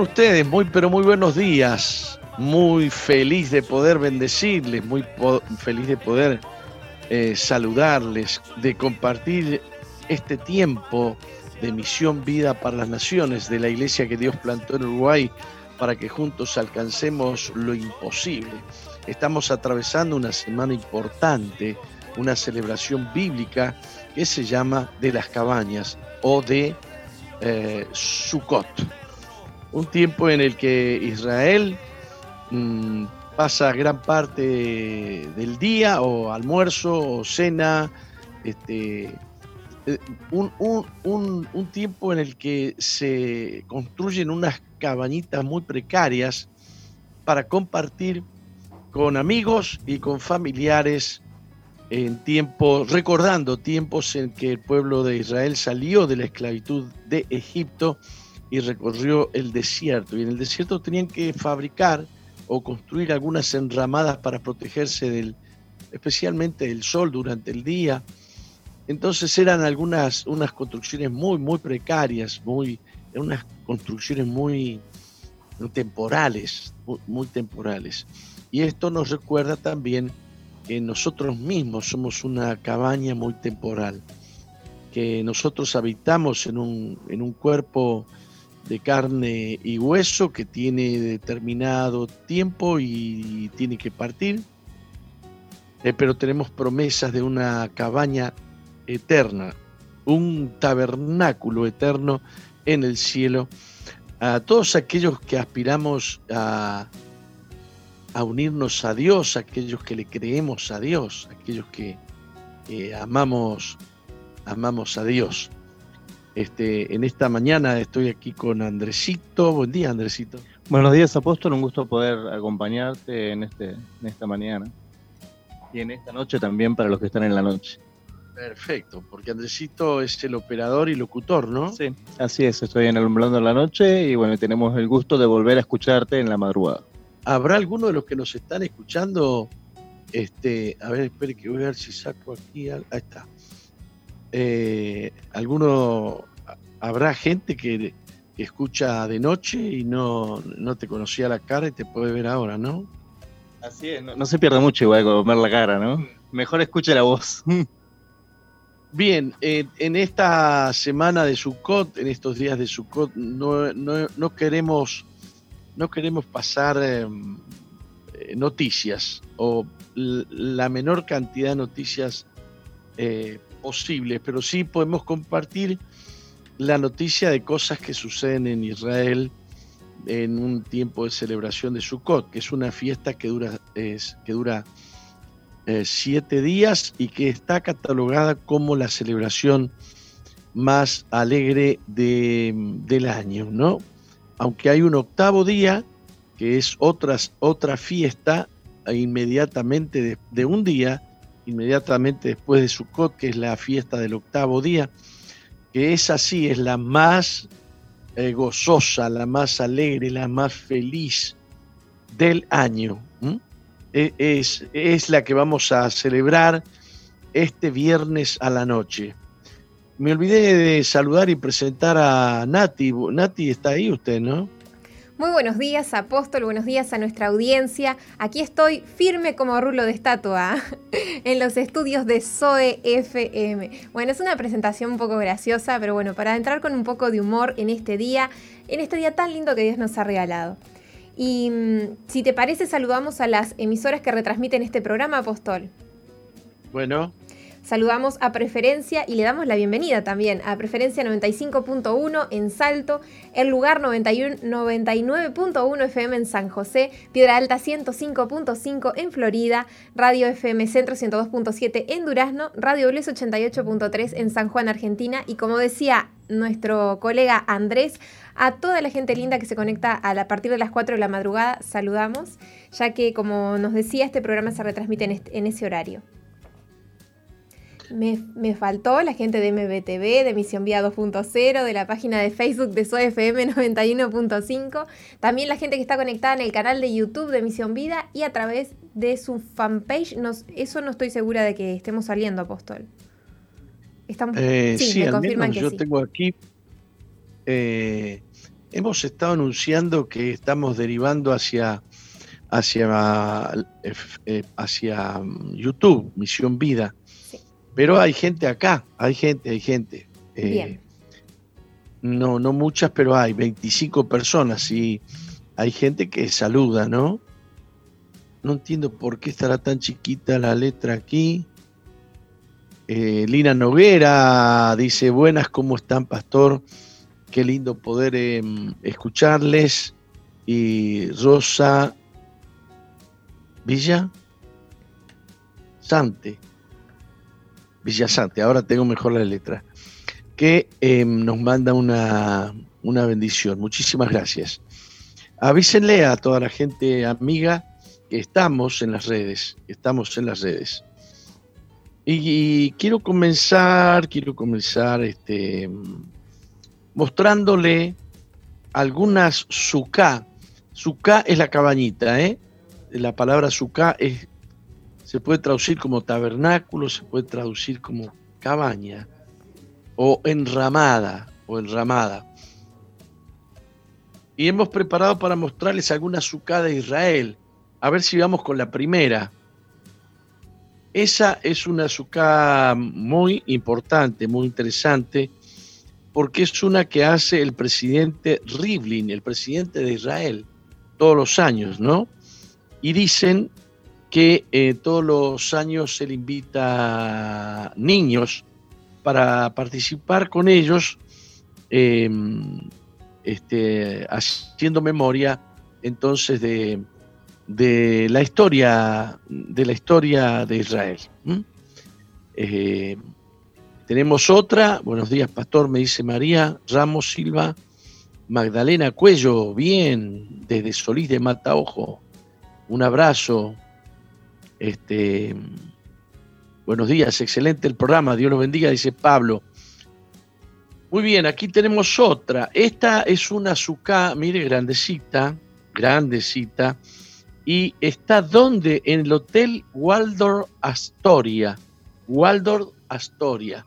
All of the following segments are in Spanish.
Ustedes? Muy, pero muy buenos días. Muy feliz de poder bendecirles, muy feliz de poder eh, saludarles, de compartir este tiempo de misión vida para las naciones de la iglesia que Dios plantó en Uruguay para que juntos alcancemos lo imposible. Estamos atravesando una semana importante, una celebración bíblica que se llama de las cabañas o de eh, Sukkot. Un tiempo en el que Israel mm, pasa gran parte del día o almuerzo o cena, este, eh, un, tiempo en el que se construyen unas cabañitas muy precarias para compartir con amigos y con familiares en tiempos, recordando tiempos en que el pueblo de Israel salió de la esclavitud de Egipto y recorrió el desierto. Y en el desierto tenían que fabricar o construir algunas enramadas para protegerse del, especialmente del sol durante el día. Entonces eran algunas unas construcciones muy, muy precarias, muy, unas construcciones muy temporales, muy temporales. Y esto nos recuerda también que nosotros mismos somos una cabaña muy temporal, que nosotros habitamos en un, en un cuerpo de carne y hueso que tiene determinado tiempo y tiene que partir, eh, pero tenemos promesas de una cabaña eterna, un tabernáculo eterno en el cielo. A todos aquellos que aspiramos a, a unirnos a Dios, aquellos que le creemos a Dios, aquellos que amamos, amamos a Dios. Este, en esta mañana estoy aquí con Andresito. Buen día, Andresito. Buenos días, Apóstol. Un gusto poder acompañarte en, este, en esta mañana y en esta noche también para los que están en la noche. Perfecto, porque Andresito es el operador y locutor, ¿no? Sí, así es, estoy en Alumbrando la Noche y bueno, tenemos el gusto de volver a escucharte en la madrugada. ¿Habrá alguno de los que nos están escuchando? Este, a ver, espere que voy a ver si saco aquí. Ahí está. Eh, ¿Alguno, habrá gente que, escucha de noche y no, no te conocía la cara y te puede ver ahora, ¿no? Así es, no, se pierde mucho igual con ver la cara, ¿no? Mejor escuche la voz. Bien, en esta semana de Sukkot, en estos días de Sukkot, no, no, queremos, no queremos pasar em, eh, noticias o la menor cantidad de noticias eh, posibles, pero sí podemos compartir la noticia de cosas que suceden en Israel en un tiempo de celebración de Sukkot, que es una fiesta que dura, es, que dura eh, siete días y que está catalogada como la celebración más alegre del año, ¿no? Aunque hay un octavo día, que es otra fiesta e inmediatamente de, un día, inmediatamente después de Sukkot, que es la fiesta del octavo día, que es así, es la más eh, gozosa, la más alegre, la más feliz del año. E, es, es la que vamos a celebrar este viernes a la noche. Me olvidé de saludar y presentar a Nati. Nati, está ahí usted, ¿no? Muy buenos días, apóstol, buenos días a nuestra audiencia. Aquí estoy firme como rulo de estatua en los estudios de Zoe FM. Bueno, es una presentación un poco graciosa, pero bueno, para entrar con un poco de humor en este día, en este día tan lindo que Dios nos ha regalado. Y mm, si te parece, saludamos a las emisoras que retransmiten este programa, apóstol. Bueno. Saludamos a Preferencia y le damos la bienvenida también a Preferencia 95.1 en Salto, El Lugar 99.1 FM en San José, Piedra Alta 105.5 en Florida, Radio FM Centro 102.7 en Durazno, Radio Bles 88.3 en San Juan, Argentina y como decía nuestro colega Andrés, a toda la gente linda que se conecta a, partir de las 4 de la madrugada, saludamos, ya que como nos decía, este programa se retransmite en, en ese horario. Me, faltó la gente de MBTV, de Misión Vía 2.0, de la página de Facebook de SOFM 91.5, también la gente que está conectada en el canal de YouTube de Misión Vida y a través de su fanpage. eso no estoy segura de que estemos saliendo, Apóstol. Estamos, eh, sí, me confirman que yo tengo aquí. Eh, hemos estado anunciando que estamos derivando hacia hacia, eh, hacia mm, YouTube, Misión Vida. Pero hay gente acá, hay gente, hay gente. Eh, no, no muchas, pero hay 25 personas y hay gente que saluda, ¿no? No entiendo por qué estará tan chiquita la letra aquí. Eh, Lina Noguera dice, buenas, ¿cómo están, pastor? Qué lindo poder em, escucharles. Y Rosa Villa Sante Villasante, ahora tengo mejor la letra, que em, nos manda una, bendición. Muchísimas gracias. Avísenle a toda la gente amiga que estamos en las redes, estamos en las redes. Y, quiero comenzar, quiero comenzar este, mostrándole algunas suká. Suká es la cabañita, ¿eh? La palabra suká es se puede traducir como tabernáculo, se puede traducir como cabaña o enramada o enramada. Y hemos preparado para mostrarles alguna sucada de Israel. A ver si vamos con la primera. Esa es una sucá muy importante, muy interesante, porque es una que hace el presidente Rivlin, el presidente de Israel, todos los años, ¿no? Y dicen que eh, todos los años se le invita niños para participar con ellos, em, este, haciendo memoria entonces de, la historia de la historia de Israel. Eh, tenemos otra, buenos días pastor, me dice María Ramos Silva, Magdalena Cuello, bien, desde Solís de Mataojo, un abrazo, este, Buenos días, excelente el programa, Dios los bendiga, dice Pablo. Muy bien, aquí tenemos otra. Esta es una azúcar, mire, grandecita, grandecita. Y está donde? En el Hotel Waldorf Astoria. Waldorf Astoria.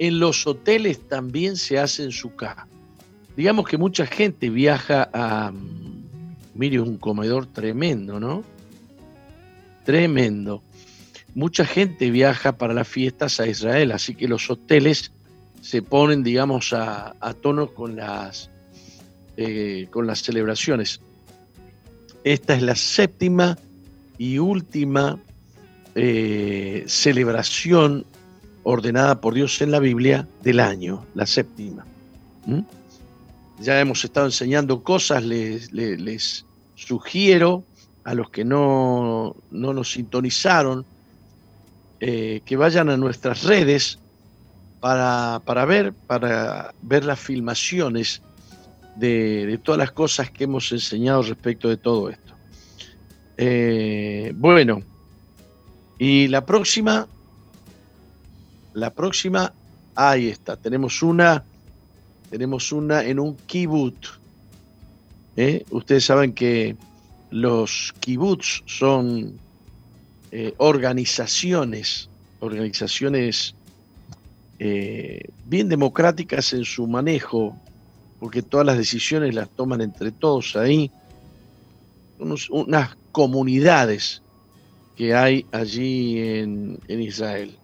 En los hoteles también se hacen suká. Digamos que mucha gente viaja a. Mire, un comedor tremendo, ¿no? Tremendo. Mucha gente viaja para las fiestas a Israel, así que los hoteles se ponen, digamos, a, tono con las, eh, con las celebraciones. Esta es la séptima y última eh, celebración ordenada por Dios en la Biblia del año, la séptima. ¿Mm? Ya hemos estado enseñando cosas, les, sugiero a los que no, nos sintonizaron eh, que vayan a nuestras redes para, ver, para ver las filmaciones de, todas las cosas que hemos enseñado respecto de todo esto. Eh, bueno, y la próxima la próxima, ahí está, tenemos una, tenemos una en un kibbutz. ¿eh? Ustedes saben que los kibbutz son eh, organizaciones, organizaciones eh, bien democráticas en su manejo, porque todas las decisiones las toman entre todos ahí, unas comunidades que hay allí en Israel.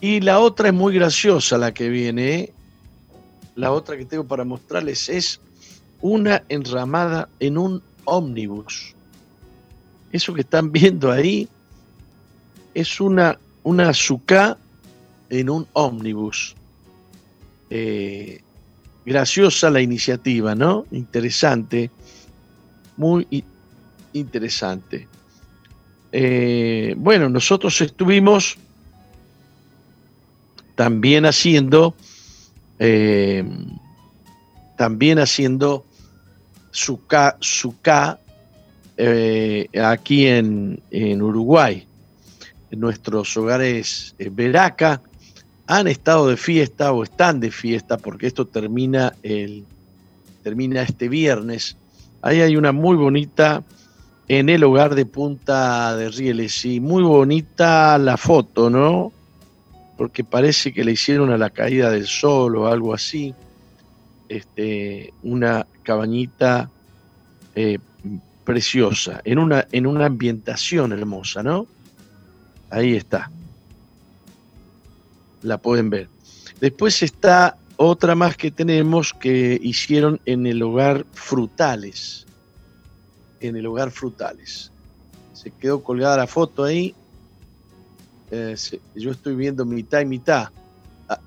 Y la otra es muy graciosa, la que viene. ¿eh? La otra que tengo para mostrarles es una enramada en un ómnibus. Eso que están viendo ahí es una, una en un ómnibus. Eh, graciosa la iniciativa, ¿no? Interesante, muy interesante. Eh, bueno, nosotros estuvimos también haciendo, eh, también haciendo suka, eh, aquí en, Uruguay. En nuestros hogares Veraca han estado de fiesta o están de fiesta porque esto termina, el, termina este viernes. Ahí hay una muy bonita en el hogar de Punta de Rieles y muy bonita la foto, ¿no? porque parece que le hicieron a la caída del sol o algo así, este, una cabañita eh, preciosa, en una, en una ambientación hermosa, ¿no? Ahí está. La pueden ver. Después está otra más que tenemos que hicieron en el hogar Frutales. En el hogar Frutales. Se quedó colgada la foto ahí eh, yo estoy viendo mitad y mitad. Ah,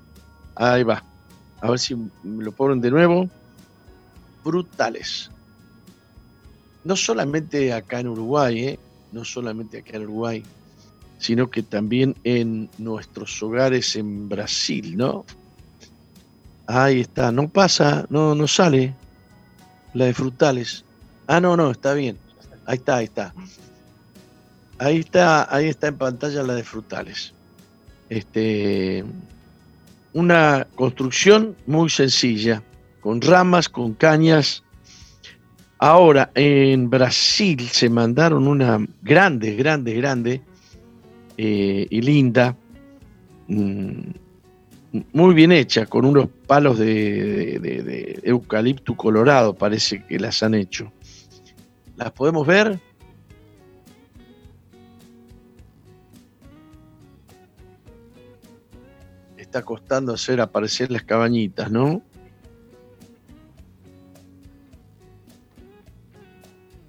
ahí va. A ver si lo ponen de nuevo. Brutales. No solamente acá en Uruguay, ¿eh? no solamente acá en Uruguay, sino que también en nuestros hogares en Brasil, ¿no? Ahí está, no pasa, no, no sale la de frutales. Ah, no, no, está bien. Ahí está, ahí está. Ahí está, ahí está en pantalla la de frutales. Este, una construcción muy sencilla, con ramas, con cañas. Ahora, en Brasil se mandaron una grande, grande, grande eh, y linda, mm, muy bien hecha, con unos palos de, de eucalipto colorado, parece que las han hecho. ¿Las podemos ver? está costando hacer aparecer las cabañitas, ¿no?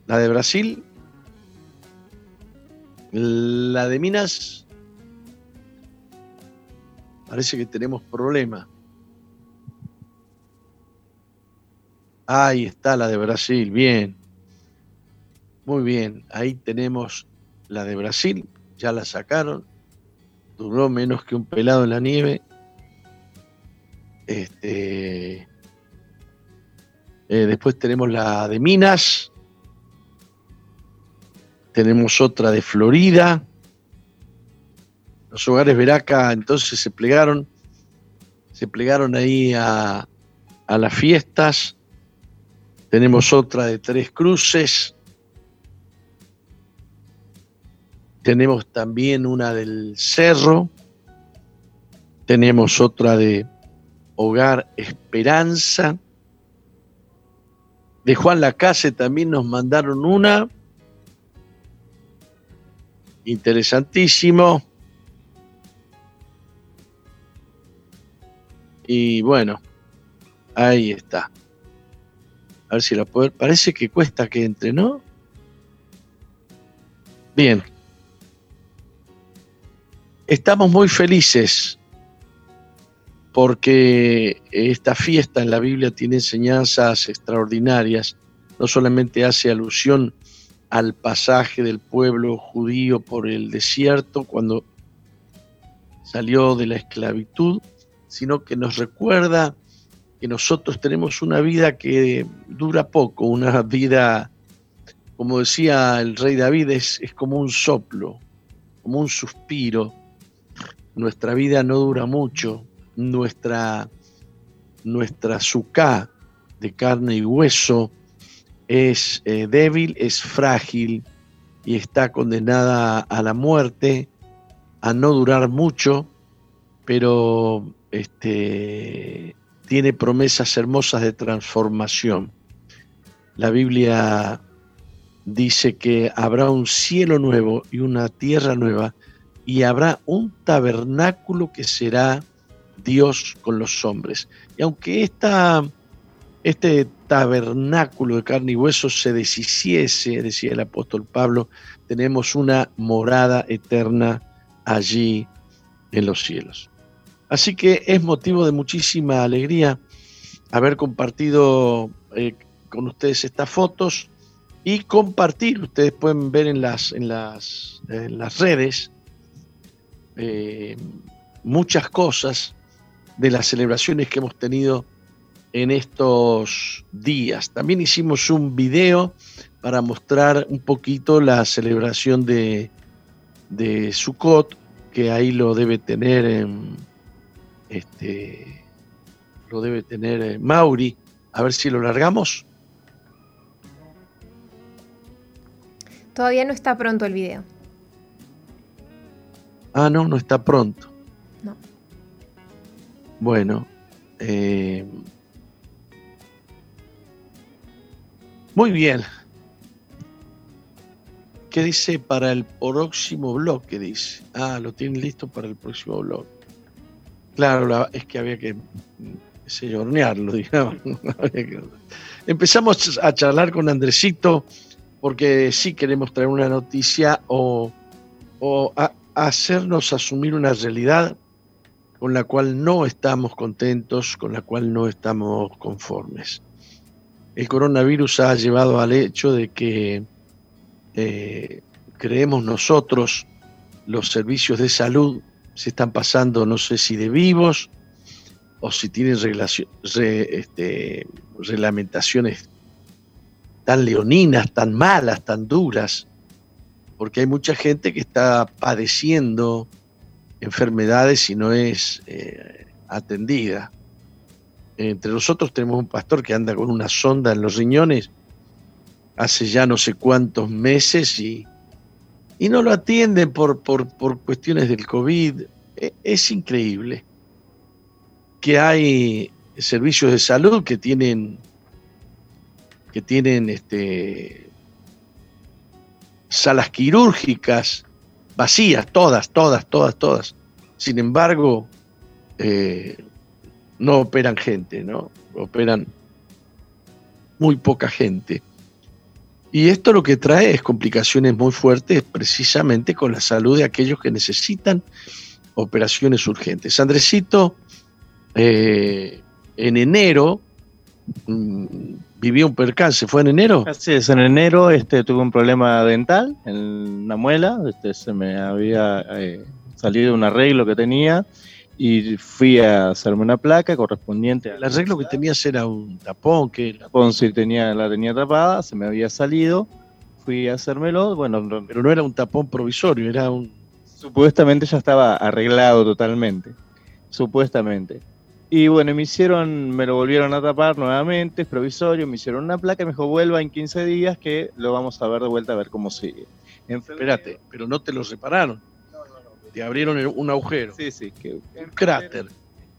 La de Brasil. La de Minas. Parece que tenemos problema. Ahí está la de Brasil, bien. Muy bien, ahí tenemos la de Brasil, ya la sacaron. Duró menos que un pelado en la nieve. Este, eh, después tenemos la de Minas. Tenemos otra de Florida. Los hogares Veraca entonces se plegaron, se plegaron ahí a, a las fiestas. Tenemos otra de tres cruces. Tenemos también una del cerro. Tenemos otra de Hogar Esperanza. De Juan Lacase también nos mandaron una. Interesantísimo. Y bueno, ahí está. A ver si la puedo. Parece que cuesta que entre, ¿no? Bien. Estamos muy felices porque esta fiesta en la Biblia tiene enseñanzas extraordinarias. No solamente hace alusión al pasaje del pueblo judío por el desierto cuando salió de la esclavitud, sino que nos recuerda que nosotros tenemos una vida que dura poco, una vida, como decía el rey David, es, es como un soplo, como un suspiro. Nuestra vida no dura mucho, nuestra, nuestra suká de carne y hueso es eh, débil, es frágil y está condenada a la muerte, a no durar mucho, pero este, tiene promesas hermosas de transformación. La Biblia dice que habrá un cielo nuevo y una tierra nueva y habrá un tabernáculo que será Dios con los hombres. Y aunque esta, este tabernáculo de carne y hueso se deshiciese, decía el apóstol Pablo, tenemos una morada eterna allí en los cielos. Así que es motivo de muchísima alegría haber compartido eh, con ustedes estas fotos y compartir, ustedes pueden ver en las, en las, en las redes eh, muchas cosas de las celebraciones que hemos tenido en estos días. También hicimos un video para mostrar un poquito la celebración de, de Sukkot, que ahí lo debe tener en, este lo debe tener Mauri. A ver si lo largamos. Todavía no está pronto el video. Ah, no, no está pronto. No. Bueno, eh, muy bien. ¿Qué dice para el próximo blog? ¿Qué dice? Ah, lo tienen listo para el próximo blog. Claro, es que había que sé, hornearlo, digamos. Empezamos a charlar con Andresito porque sí queremos traer una noticia o, o hacernos asumir una realidad con la cual no estamos contentos, con la cual no estamos conformes. El coronavirus ha llevado al hecho de que eh, creemos nosotros los servicios de salud se están pasando, no sé si de vivos o si tienen este, reglamentaciones tan leoninas, tan malas, tan duras, porque hay mucha gente que está padeciendo enfermedades y no es eh, atendida. Entre nosotros tenemos un pastor que anda con una sonda en los riñones hace ya no sé cuántos meses y, y no lo atienden por, por, por cuestiones del COVID. E, es increíble que hay servicios de salud que tienen que tienen este, salas quirúrgicas vacías, todas, todas, todas, todas. Sin embargo, eh, no operan gente, ¿no? Operan muy poca gente. Y esto lo que trae es complicaciones muy fuertes precisamente con la salud de aquellos que necesitan operaciones urgentes. Andresito, eh, en enero, mm, vivió un percance, ¿fue en enero? Así es, en enero este, tuve un problema dental en una muela, este, se me había eh, salido un arreglo que tenía y fui a hacerme una placa correspondiente. El arreglo que tenías era un tapón que... El tapón sí tenía, la tenía tapada, se me había salido, fui a hacérmelo, bueno... Pero no era un tapón provisorio, era un... Supuestamente ya estaba arreglado totalmente. Supuestamente. Y bueno, me hicieron, me lo volvieron a tapar nuevamente, es provisorio, me hicieron una placa, me dijo vuelva en 15 días que lo vamos a ver de vuelta a ver cómo sigue. Espérate, pero no te lo repararon. Te abrieron un agujero. Sí, sí, que, un cráter.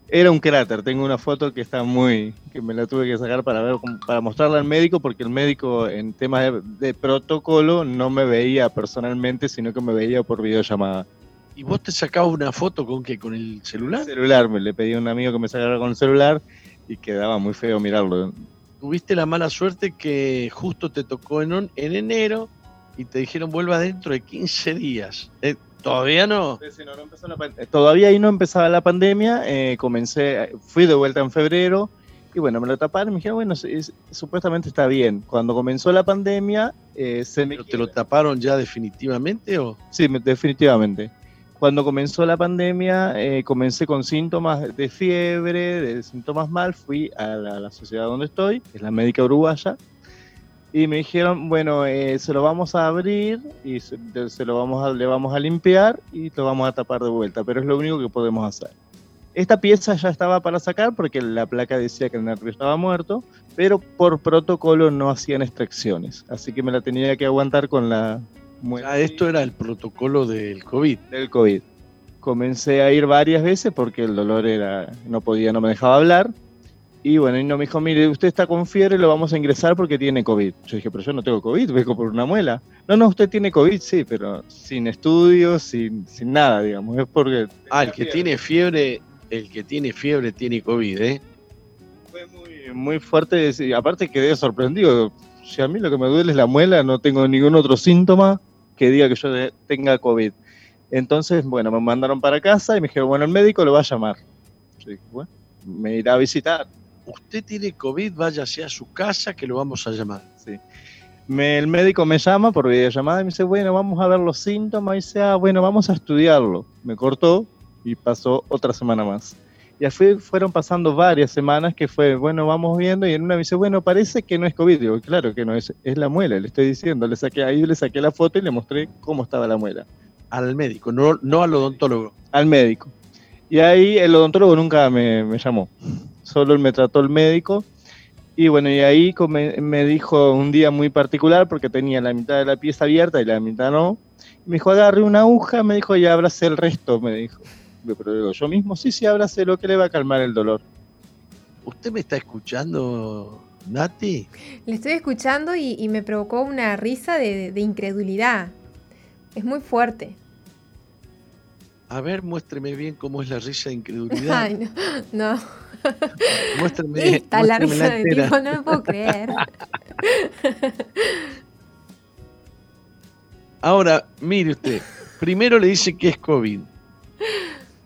Era un cráter, tengo una foto que está muy, que me la tuve que sacar para ver, para mostrarla al médico, porque el médico en temas de, protocolo no me veía personalmente, sino que me veía por videollamada. ¿Y vos te sacabas una foto con qué? ¿Con el celular? El celular, me le pedí a un amigo que me sacara con el celular y quedaba muy feo mirarlo. Tuviste la mala suerte que justo te tocó en, en enero y te dijeron vuelva dentro de 15 días. Eh, ¿Todavía no? Eh, todavía ahí no empezaba la pandemia, eh, comencé, fui de vuelta en febrero y bueno, me lo taparon me dijeron, bueno, supuestamente está bien. Cuando comenzó la pandemia, eh, se me... ¿Te lo taparon ya definitivamente o...? Sí, definitivamente. Cuando comenzó la pandemia, comencé con síntomas de fiebre, de síntomas mal, fui a la, a la sociedad donde estoy, que es la médica uruguaya, y me dijeron, bueno, eh, se lo vamos a abrir y se, lo vamos a, le vamos a limpiar y lo vamos a tapar de vuelta, pero es lo único que podemos hacer. Esta pieza ya estaba para sacar porque la placa decía que el nervio estaba muerto, pero por protocolo no hacían extracciones, así que me la tenía que aguantar con la muela. esto era el protocolo del COVID. Del COVID. Comencé a ir varias veces porque el dolor era, no podía, no me dejaba hablar y bueno, y no me dijo, mire, usted está con fiebre, lo vamos a ingresar porque tiene COVID. Yo dije, pero yo no tengo COVID, vengo por una muela. No, no, usted tiene COVID, sí, pero sin estudios, sin, sin nada, digamos. Es porque... Ah, el que tiene fiebre, el que tiene fiebre tiene COVID, ¿eh? Fue muy, muy fuerte, aparte quedé sorprendido. Si a mí lo que me duele es la muela, no tengo ningún otro síntoma que diga que yo tenga COVID. Entonces, bueno, me mandaron para casa y me dijeron, bueno, el médico lo va a llamar. Yo dije, bueno, me irá a visitar usted tiene COVID, váyase a su casa que lo vamos a llamar. Sí. el médico me llama por videollamada y me dice, bueno, vamos a ver los síntomas. Y dice, ah, bueno, vamos a estudiarlo. Me cortó y pasó otra semana más. Y así fueron pasando varias semanas que fue, bueno, vamos viendo. Y en una me dice, bueno, parece que no es COVID. Digo, claro que no es, es la muela, le estoy diciendo. Le saqué, ahí le saqué la foto y le mostré cómo estaba la muela. Al médico, no, no al odontólogo. Al médico. Y ahí el odontólogo nunca me, me llamó solo me trató el médico. Y bueno, y ahí me dijo un día muy particular porque tenía la mitad de la pieza abierta y la mitad no. Me dijo, agarre una aguja, me dijo, y abrace el resto, me dijo. Pero digo, yo mismo, sí, sí, abrace lo que le va a calmar el dolor. ¿Usted me está escuchando, Nati? Le estoy escuchando y, me provocó una risa de, de incredulidad. Es muy fuerte. A ver, muéstreme bien cómo es la risa de incredulidad. Ay, no. no. Muéstrame, Esta la risa de tipo, no lo puedo creer. Ahora, mire usted, primero le dice que es COVID.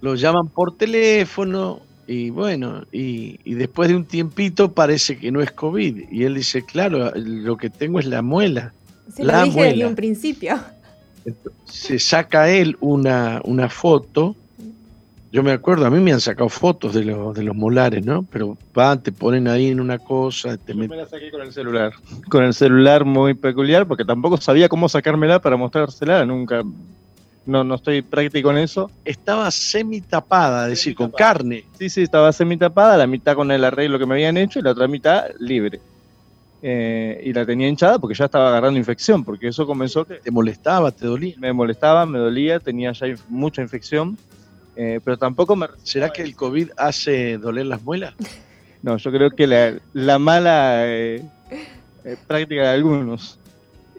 Lo llaman por teléfono y bueno, y, después de un tiempito parece que no es COVID. Y él dice, claro, lo que tengo es la muela. Se lo dije desde un principio se saca él una, una foto. Yo me acuerdo, a mí me han sacado fotos de, los de los molares, ¿no? Pero van, te ponen ahí en una cosa. Te me la saqué con el celular. Con el celular muy peculiar, porque tampoco sabía cómo sacármela para mostrársela. Nunca. No, no estoy práctico en eso. Estaba semi tapada, es decir, con carne. Sí, sí, estaba semi tapada, la mitad con el arreglo que me habían hecho y la otra mitad libre. Eh, y la tenía hinchada porque ya estaba agarrando infección, porque eso comenzó que... ¿Te molestaba, te dolía? Me molestaba, me dolía, tenía ya mucha infección, eh, pero tampoco me... ¿Será que el COVID hace doler las muelas? No, yo creo que la, mala eh, práctica de algunos.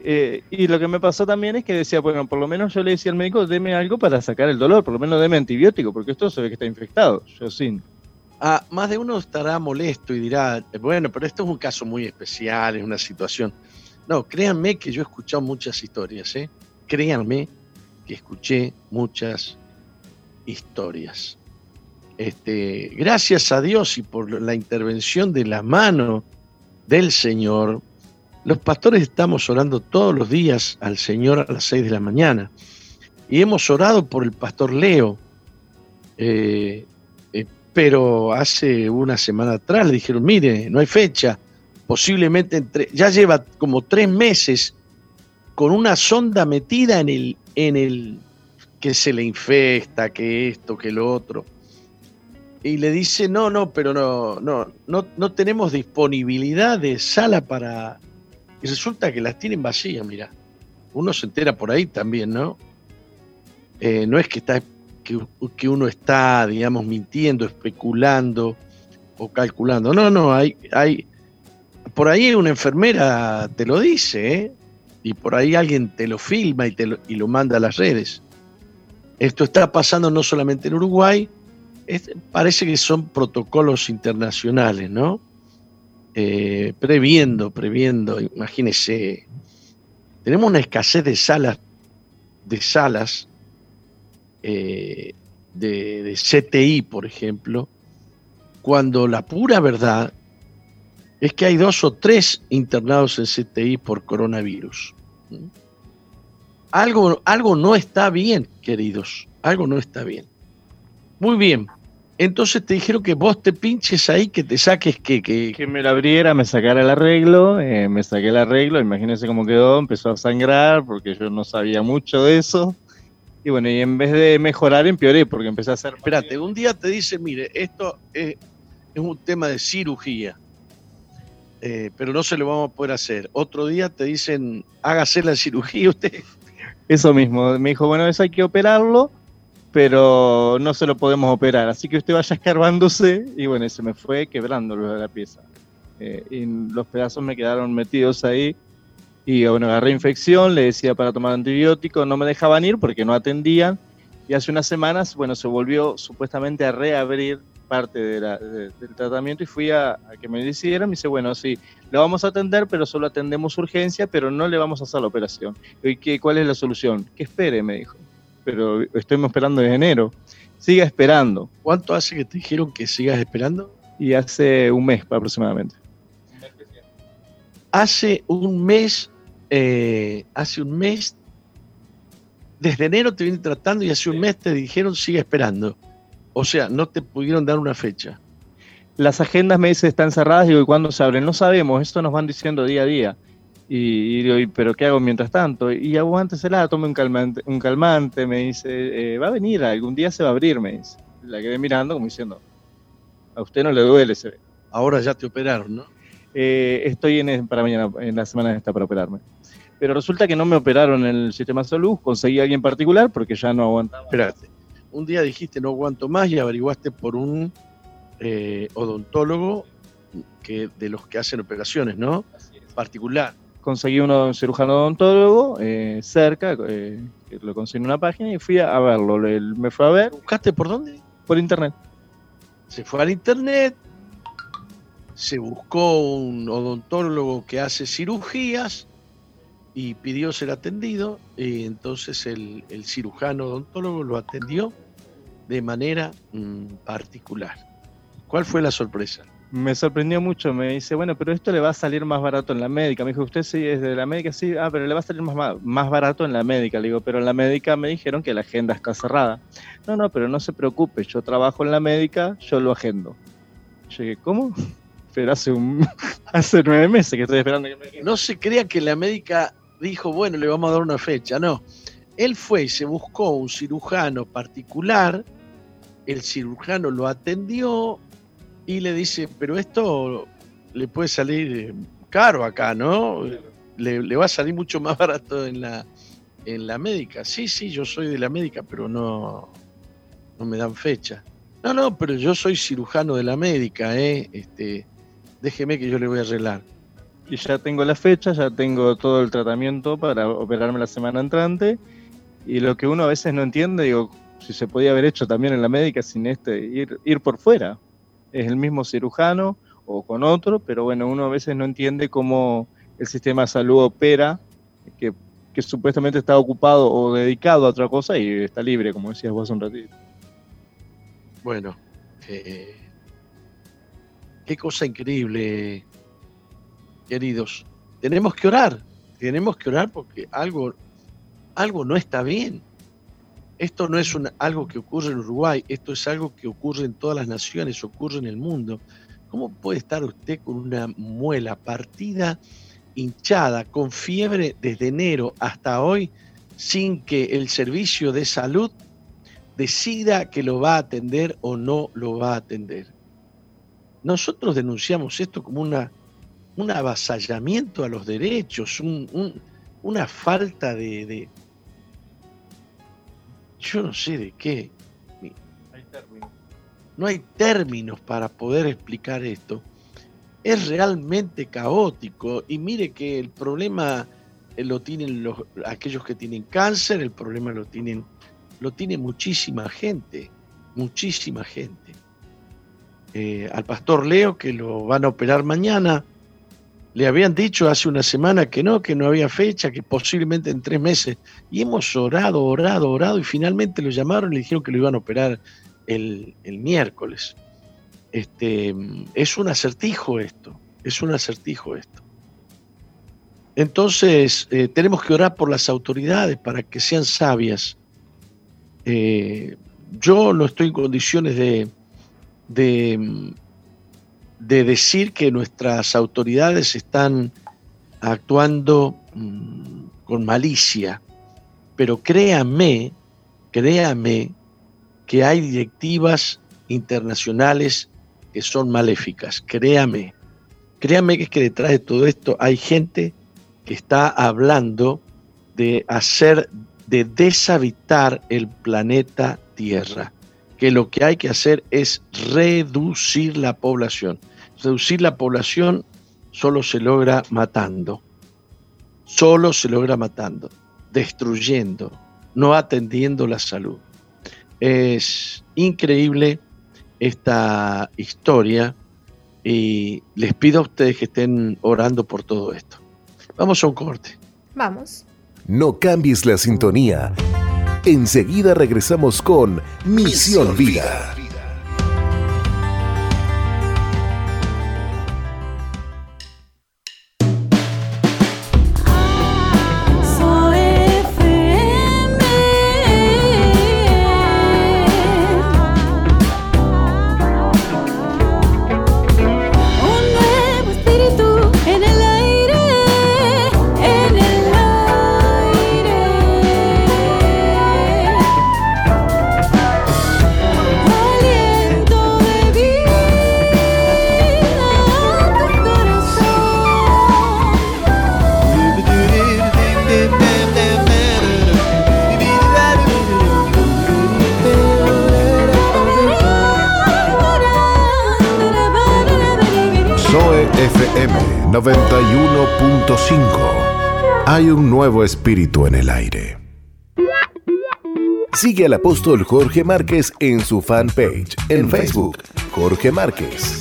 y lo que me pasó también es que decía, bueno, por lo menos yo le decía al médico, deme algo para sacar el dolor, por lo menos deme antibiótico, porque esto se ve que está infectado. Yo sin. Ah, más de uno estará molesto y dirá, bueno, pero esto es un caso muy especial, es una situación. No, créanme que yo he escuchado muchas historias, ¿eh? Créanme que escuché muchas historias. Este, gracias a Dios y por la intervención de la mano del Señor, los pastores estamos orando todos los días al Señor a las 6 de la mañana. Y hemos orado por el pastor Leo. Eh, pero hace una semana atrás le dijeron, mire, no hay fecha, posiblemente entre, ya lleva como tres meses con una sonda metida en el, en el, que se le infesta, que esto, que lo otro. Y le dice, no, no, pero no, no, no, no tenemos disponibilidad de sala para... Y resulta que las tienen vacías, mira. Uno se entera por ahí también, ¿no? Eh, no es que, está, que, que, uno está, digamos, mintiendo, especulando o calculando. No, no, hay, hay, por ahí una enfermera te lo dice, ¿eh? y por ahí alguien te lo filma y, te lo, y lo manda a las redes. Esto está pasando no solamente en Uruguay, parece que son protocolos internacionales, ¿no? Eh, previendo, previendo, imagínese, tenemos una escasez de salas, de salas eh, de, de CTI, por ejemplo, cuando la pura verdad es que hay dos o tres internados en CTI por coronavirus. Algo, algo no está bien, queridos. Algo no está bien. Muy bien. Entonces te dijeron que vos te pinches ahí, que te saques que... Que, que me la abriera, me sacara el arreglo, eh, me saqué el arreglo, imagínense cómo quedó, empezó a sangrar porque yo no sabía mucho de eso. Y bueno, y en vez de mejorar, empeoré porque empecé a hacer... Espérate, un día te dice, mire, esto es, es un tema de cirugía, eh, pero no se lo vamos a poder hacer. Otro día te dicen, hágase la cirugía usted. Eso mismo, me dijo, bueno, eso hay que operarlo, pero no se lo podemos operar, así que usted vaya escarbándose y bueno, se me fue quebrando la pieza. Eh, y los pedazos me quedaron metidos ahí. Y bueno, agarré infección, le decía para tomar antibiótico, no me dejaban ir porque no atendían. Y hace unas semanas, bueno, se volvió supuestamente a reabrir parte de la, de, del tratamiento y fui a, a, que me decidieran. Me dice, bueno, sí, le vamos a atender, pero solo atendemos urgencia, pero no le vamos a hacer la operación. ¿Y qué, cuál es la solución? Que espere, me dijo. Pero estoy esperando desde enero. Siga esperando. ¿Cuánto hace que te dijeron que sigas esperando? Y hace un mes aproximadamente. Hace un mes, eh, hace un mes, desde enero te vienen tratando y hace un mes te dijeron sigue esperando. O sea, no te pudieron dar una fecha. Las agendas me dicen están cerradas, digo, ¿y cuándo se abren? No sabemos, esto nos van diciendo día a día. Y, y digo, ¿pero qué hago mientras tanto? Y aguántesela, tome un calmante, un calmante me dice, eh, va a venir, algún día se va a abrir, me dice. La quedé mirando como diciendo, a usted no le duele, se ve. Ahora ya te operaron, ¿no? Eh, estoy en, para mañana, en la semana esta para operarme. Pero resulta que no me operaron en el sistema de salud, conseguí a alguien particular porque ya no aguantaba. Espérate un día dijiste no aguanto más y averiguaste por un eh, odontólogo que de los que hacen operaciones, ¿no? Particular. Conseguí un cirujano odontólogo eh, cerca, eh, lo conseguí en una página y fui a, a verlo. Le, me fue a ver. ¿Buscaste por dónde? Por internet. Se fue al internet, se buscó un odontólogo que hace cirugías y pidió ser atendido, y entonces el, el, cirujano odontólogo lo atendió de manera mmm, particular. ¿Cuál fue la sorpresa? Me sorprendió mucho, me dice, bueno, pero esto le va a salir más barato en la médica. Me dijo, usted sí es de la médica, sí, ah, pero le va a salir más, más barato en la médica. Le digo, pero en la médica me dijeron que la agenda está cerrada. No, no, pero no se preocupe, yo trabajo en la médica, yo lo agendo. Yo dije, ¿cómo? Pero hace, un, hace nueve meses que estoy esperando que me... No se crea que la médica dijo, bueno, le vamos a dar una fecha. No, él fue y se buscó un cirujano particular, el cirujano lo atendió y le dice, pero esto le puede salir caro acá, ¿no? Le, le va a salir mucho más barato en la, en la médica. Sí, sí, yo soy de la médica, pero no, no me dan fecha. No, no, pero yo soy cirujano de la médica, ¿eh? Este, déjeme que yo le voy a arreglar y ya tengo la fecha, ya tengo todo el tratamiento para operarme la semana entrante. Y lo que uno a veces no entiende, digo, si se podía haber hecho también en la médica sin este, ir, ir por fuera. Es el mismo cirujano o con otro, pero bueno, uno a veces no entiende cómo el sistema de salud opera, que, que supuestamente está ocupado o dedicado a otra cosa y está libre, como decías vos un ratito. Bueno, eh, qué cosa increíble queridos, tenemos que orar, tenemos que orar porque algo, algo no está bien. Esto no es algo que ocurre en Uruguay, esto es algo que ocurre en todas las naciones, ocurre en el mundo. ¿Cómo puede estar usted con una muela partida, hinchada, con fiebre desde enero hasta hoy, sin que el servicio de salud decida que lo va a atender o no lo va a atender. Nosotros denunciamos esto como una, un avasallamiento a los derechos, una falta de, Yo no sé de qué. No hay términos para poder explicar esto. Es realmente caótico y mire que el problema eh, lo tienen los, aquellos que tienen cáncer, el problema lo tienen lo tiene muchísima gente, muchísima gente. Eh, al pastor Leo, que lo van a operar mañana, le habían dicho hace una semana que no, que no había fecha, que posiblemente en tres meses. Y hemos orado, orado, orado, y finalmente lo llamaron y le dijeron que lo iban a operar el, miércoles. Este, es un acertijo esto, es un acertijo esto. Entonces, eh, tenemos que orar por las autoridades para que sean sabias eh, yo no estoy en condiciones de, de, decir que nuestras autoridades están actuando mm, con malicia, pero créame, créame que hay directivas internacionales que son maléficas, créame, créame que es que detrás de todo esto hay gente que está hablando de hacer de deshabitar el planeta Tierra, que lo que hay que hacer es reducir la población. Reducir la población solo se logra matando, solo se logra matando, destruyendo, no atendiendo la salud. Es increíble esta historia y les pido a ustedes que estén orando por todo esto. Vamos a un corte. Vamos. No cambies la sintonía. Enseguida regresamos con Misión Vida. 91.5. Hay un nuevo espíritu en el aire. Sigue al apóstol Jorge Márquez en su fanpage en Facebook, Jorge Márquez.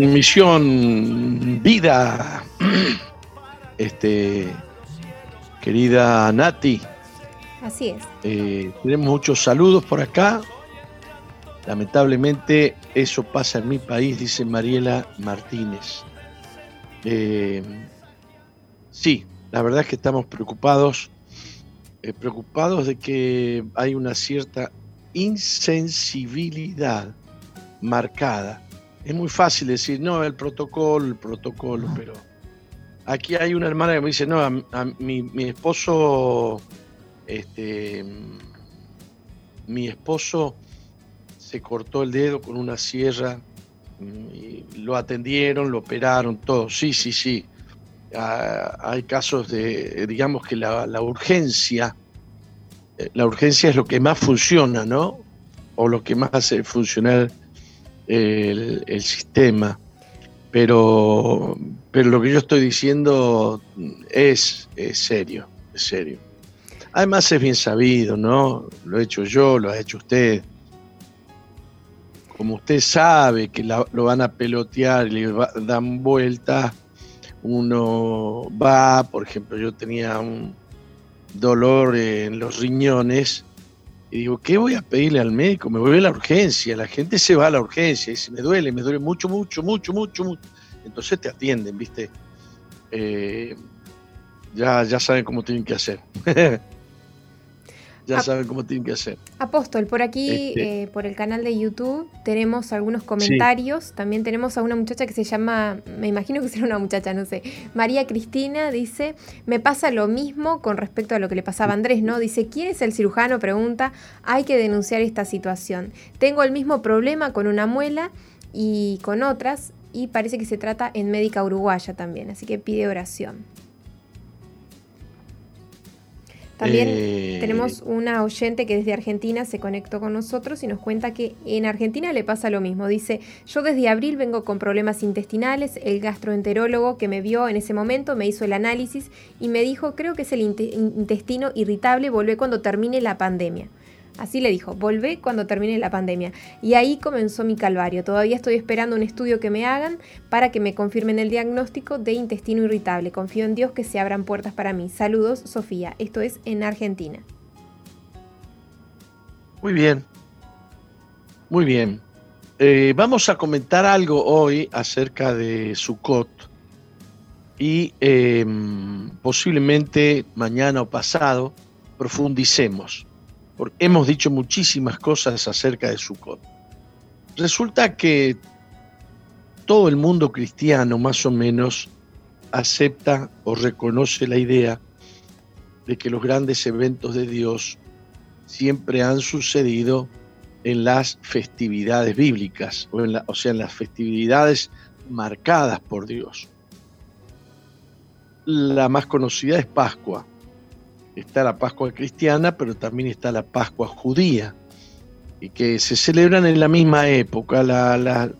Con Misión Vida. Este, querida Nati. Así es. Eh, tenemos muchos saludos por acá. Lamentablemente eso pasa en mi país, dice Mariela Martínez. Eh, sí, la verdad es que estamos preocupados, eh, preocupados de que hay una cierta insensibilidad marcada. Es muy fácil decir, no, el protocolo, el protocolo, pero aquí hay una hermana que me dice, no, mi, mi, esposo, este, mi esposo se cortó el dedo con una sierra, mm, y lo atendieron, lo operaron, todo. Sí, sí, sí. Ah, hay casos de, digamos que la, urgencia, eh, la urgencia es lo que más funciona, ¿no? O lo que más hace funcionar el, sistema. Pero, pero lo que yo estoy diciendo es, serio, es serio. Además es bien sabido, ¿no? Lo he hecho yo, lo ha hecho usted como usted sabe que lo van a pelotear y le dan vuelta, uno va, por ejemplo, yo tenía un dolor en los riñones y digo, ¿qué voy a pedirle al médico? Me voy a la urgencia, la gente se va a la urgencia y si me duele, me duele mucho, mucho, mucho, mucho, mucho. Entonces te atienden, ¿viste? Eh, ya, ya saben cómo tienen que hacer. ya saben cómo tienen que hacer. Apóstol, por aquí, este. eh, por el canal de YouTube, tenemos algunos comentarios. También tenemos a una muchacha que se llama, me imagino que será una muchacha, no sé, María Cristina, dice, me pasa lo mismo con respecto a lo que le pasaba a Andrés, ¿no? Dice, ¿quién es el cirujano? Pregunta, hay que denunciar esta situación. Tengo el mismo problema con una muela y con otras, y parece que se trata en médica uruguaya también, así que pide oración. También eh, tenemos una oyente que desde Argentina se conectó con nosotros y nos cuenta que en Argentina le pasa lo mismo. Dice, yo desde abril vengo con problemas intestinales, el gastroenterólogo que me vio en ese momento me hizo el análisis y me dijo, creo que es el intestino irritable, volvé cuando termine la pandemia. Así le dijo, volvé cuando termine la pandemia. Y ahí comenzó mi calvario. Todavía estoy esperando un estudio que me hagan para que me confirmen el diagnóstico de intestino irritable. Confío en Dios que se abran puertas para mí. Saludos, Sofía. Esto es en Argentina. Muy bien. Muy bien. Eh, vamos a comentar algo hoy acerca de Sukkot y em, posiblemente mañana o pasado profundicemos hemos dicho muchísimas cosas acerca de Sukkot. Resulta que todo el mundo cristiano más o menos acepta o reconoce la idea de que los grandes eventos de Dios siempre han sucedido en las festividades bíblicas, o, o sea, en las festividades marcadas por Dios. La más conocida es Pascua, está la Pascua cristiana, pero también está la Pascua judía, y que se celebran en la misma época. La,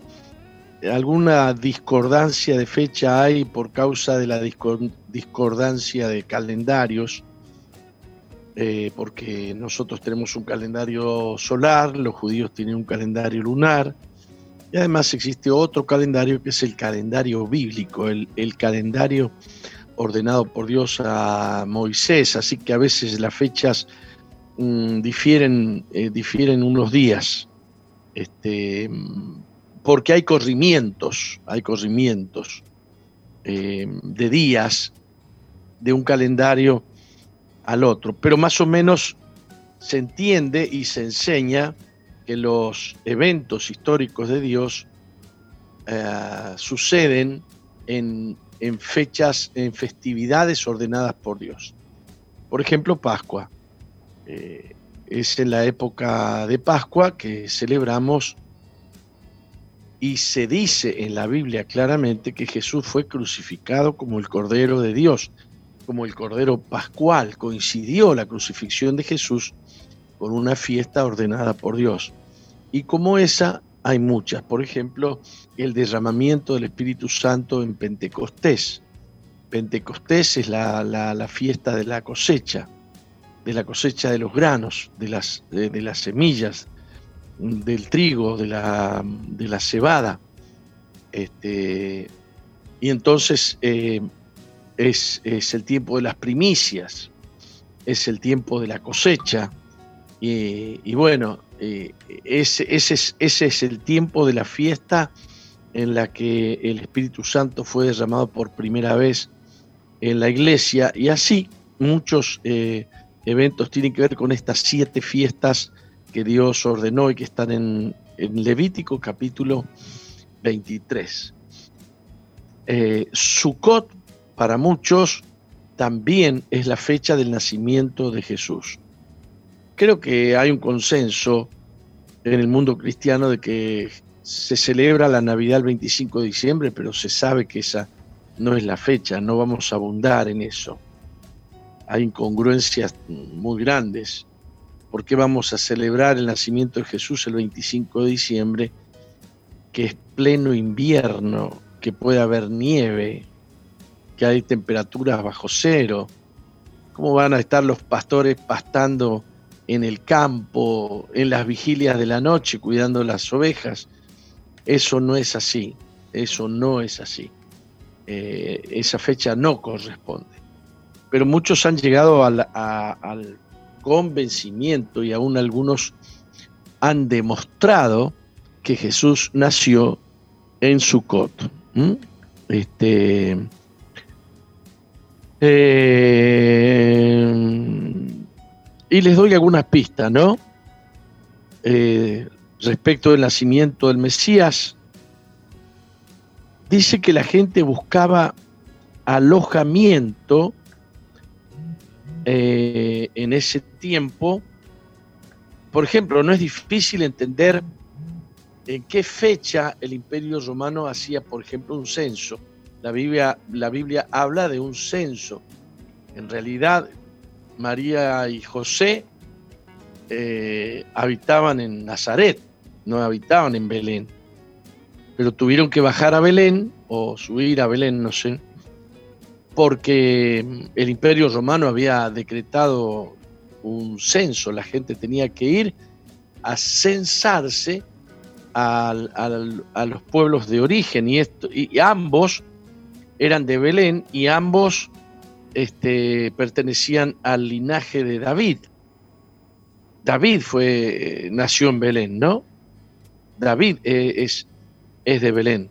alguna discordancia de fecha hay por causa de la discordancia de calendarios, eh, porque nosotros tenemos un calendario solar, los judíos tienen un calendario lunar, y además existe otro calendario que es el calendario bíblico, el, el calendario ordenado por Dios a Moisés, así que a veces las fechas mm, difieren, eh, difieren unos días, este, porque hay corrimientos, hay corrimientos eh, de días de un calendario al otro, pero más o menos se entiende y se enseña que los eventos históricos de Dios eh, suceden en en fechas, en festividades ordenadas por Dios. Por ejemplo, Pascua. Eh, es en la época de Pascua que celebramos y se dice en la Biblia claramente que Jesús fue crucificado como el Cordero de Dios, como el Cordero Pascual. Coincidió la crucifixión de Jesús con una fiesta ordenada por Dios. Y como esa hay muchas. Por ejemplo, el derramamiento del Espíritu Santo en Pentecostés. Pentecostés es la, fiesta de la cosecha, de la cosecha de los granos, de las, de, las semillas, del trigo, de la, de la cebada. Este, y entonces eh, es, el tiempo de las primicias, es el tiempo de la cosecha. Y bueno, eh, ese, ese, es, el tiempo de la fiesta en la que el Espíritu Santo fue derramado por primera vez en la iglesia y así muchos eh, eventos tienen que ver con estas siete fiestas que Dios ordenó y que están en, Levítico capítulo 23. Eh, Sukkot para muchos también es la fecha del nacimiento de Jesús. Creo que hay un consenso en el mundo cristiano de que se celebra la Navidad el 25 de diciembre, pero se sabe que esa no es la fecha, no vamos a abundar en eso. Hay incongruencias muy grandes. ¿Por qué vamos a celebrar el nacimiento de Jesús el 25 de diciembre, que es pleno invierno, que puede haber nieve, que hay temperaturas bajo cero? ¿Cómo van a estar los pastores pastando en el campo, en las vigilias de la noche, cuidando las ovejas? Eso no es así, eso no es así. Eh, esa fecha no corresponde. Pero muchos han llegado al, convencimiento y aún algunos han demostrado que Jesús nació en Sucot. Este, eh, y les doy algunas pistas, ¿no? Eh, respecto del nacimiento del Mesías, dice que la gente buscaba alojamiento eh, en ese tiempo. Por ejemplo, no es difícil entender en qué fecha el imperio romano hacía, por ejemplo, un censo. La Biblia, la Biblia habla de un censo. En realidad, María y José eh, habitaban en Nazaret, no habitaban en Belén. Pero tuvieron que bajar a Belén o subir a Belén, no sé, porque el imperio romano había decretado un censo, la gente tenía que ir a censarse a, los pueblos de origen. Y, esto, y, ambos eran de Belén y ambos este, pertenecían al linaje de David. David fue, nació en Belén, ¿no? David eh, es, es de Belén.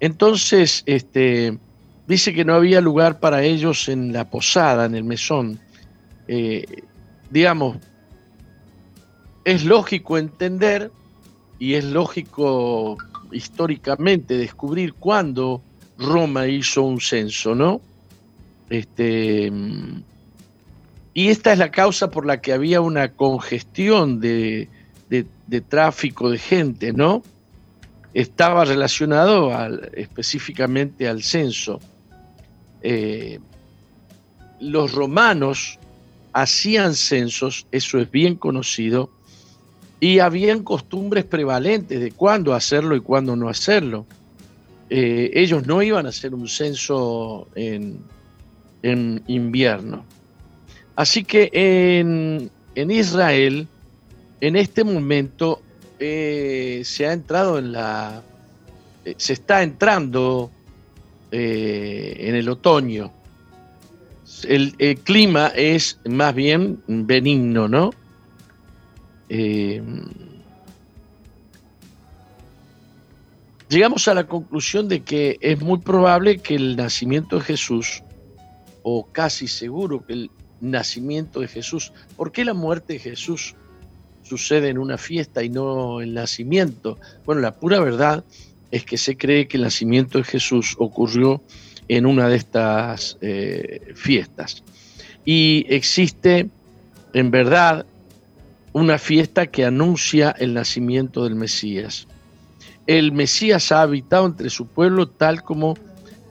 Entonces, este, dice que no había lugar para ellos en la posada, en el mesón. Eh, digamos, es lógico entender y es lógico históricamente descubrir cuándo Roma hizo un censo, ¿no? Este, y esta es la causa por la que había una congestión de, de tráfico de gente, ¿no? estaba relacionado específicamente al censo. Eh, los romanos hacían censos, eso es bien conocido, y habían costumbres prevalentes de cuándo hacerlo y cuándo no hacerlo. Eh, ellos no iban a hacer un censo en, invierno. Así que en, en Israel, en este momento, eh, se ha entrado en la. Eh, se está entrando eh, en el otoño. El, clima es más bien benigno, ¿no? llegamos a la conclusión de que es muy probable que el nacimiento de Jesús, o casi seguro que el nacimiento de Jesús, ¿por qué la muerte de Jesús sucede en una fiesta y no el nacimiento. Bueno, la pura verdad es que se cree que el nacimiento de Jesús ocurrió en una de estas eh, fiestas. Y existe, en verdad, una fiesta que anuncia el nacimiento del Mesías. El Mesías ha habitado entre su pueblo tal como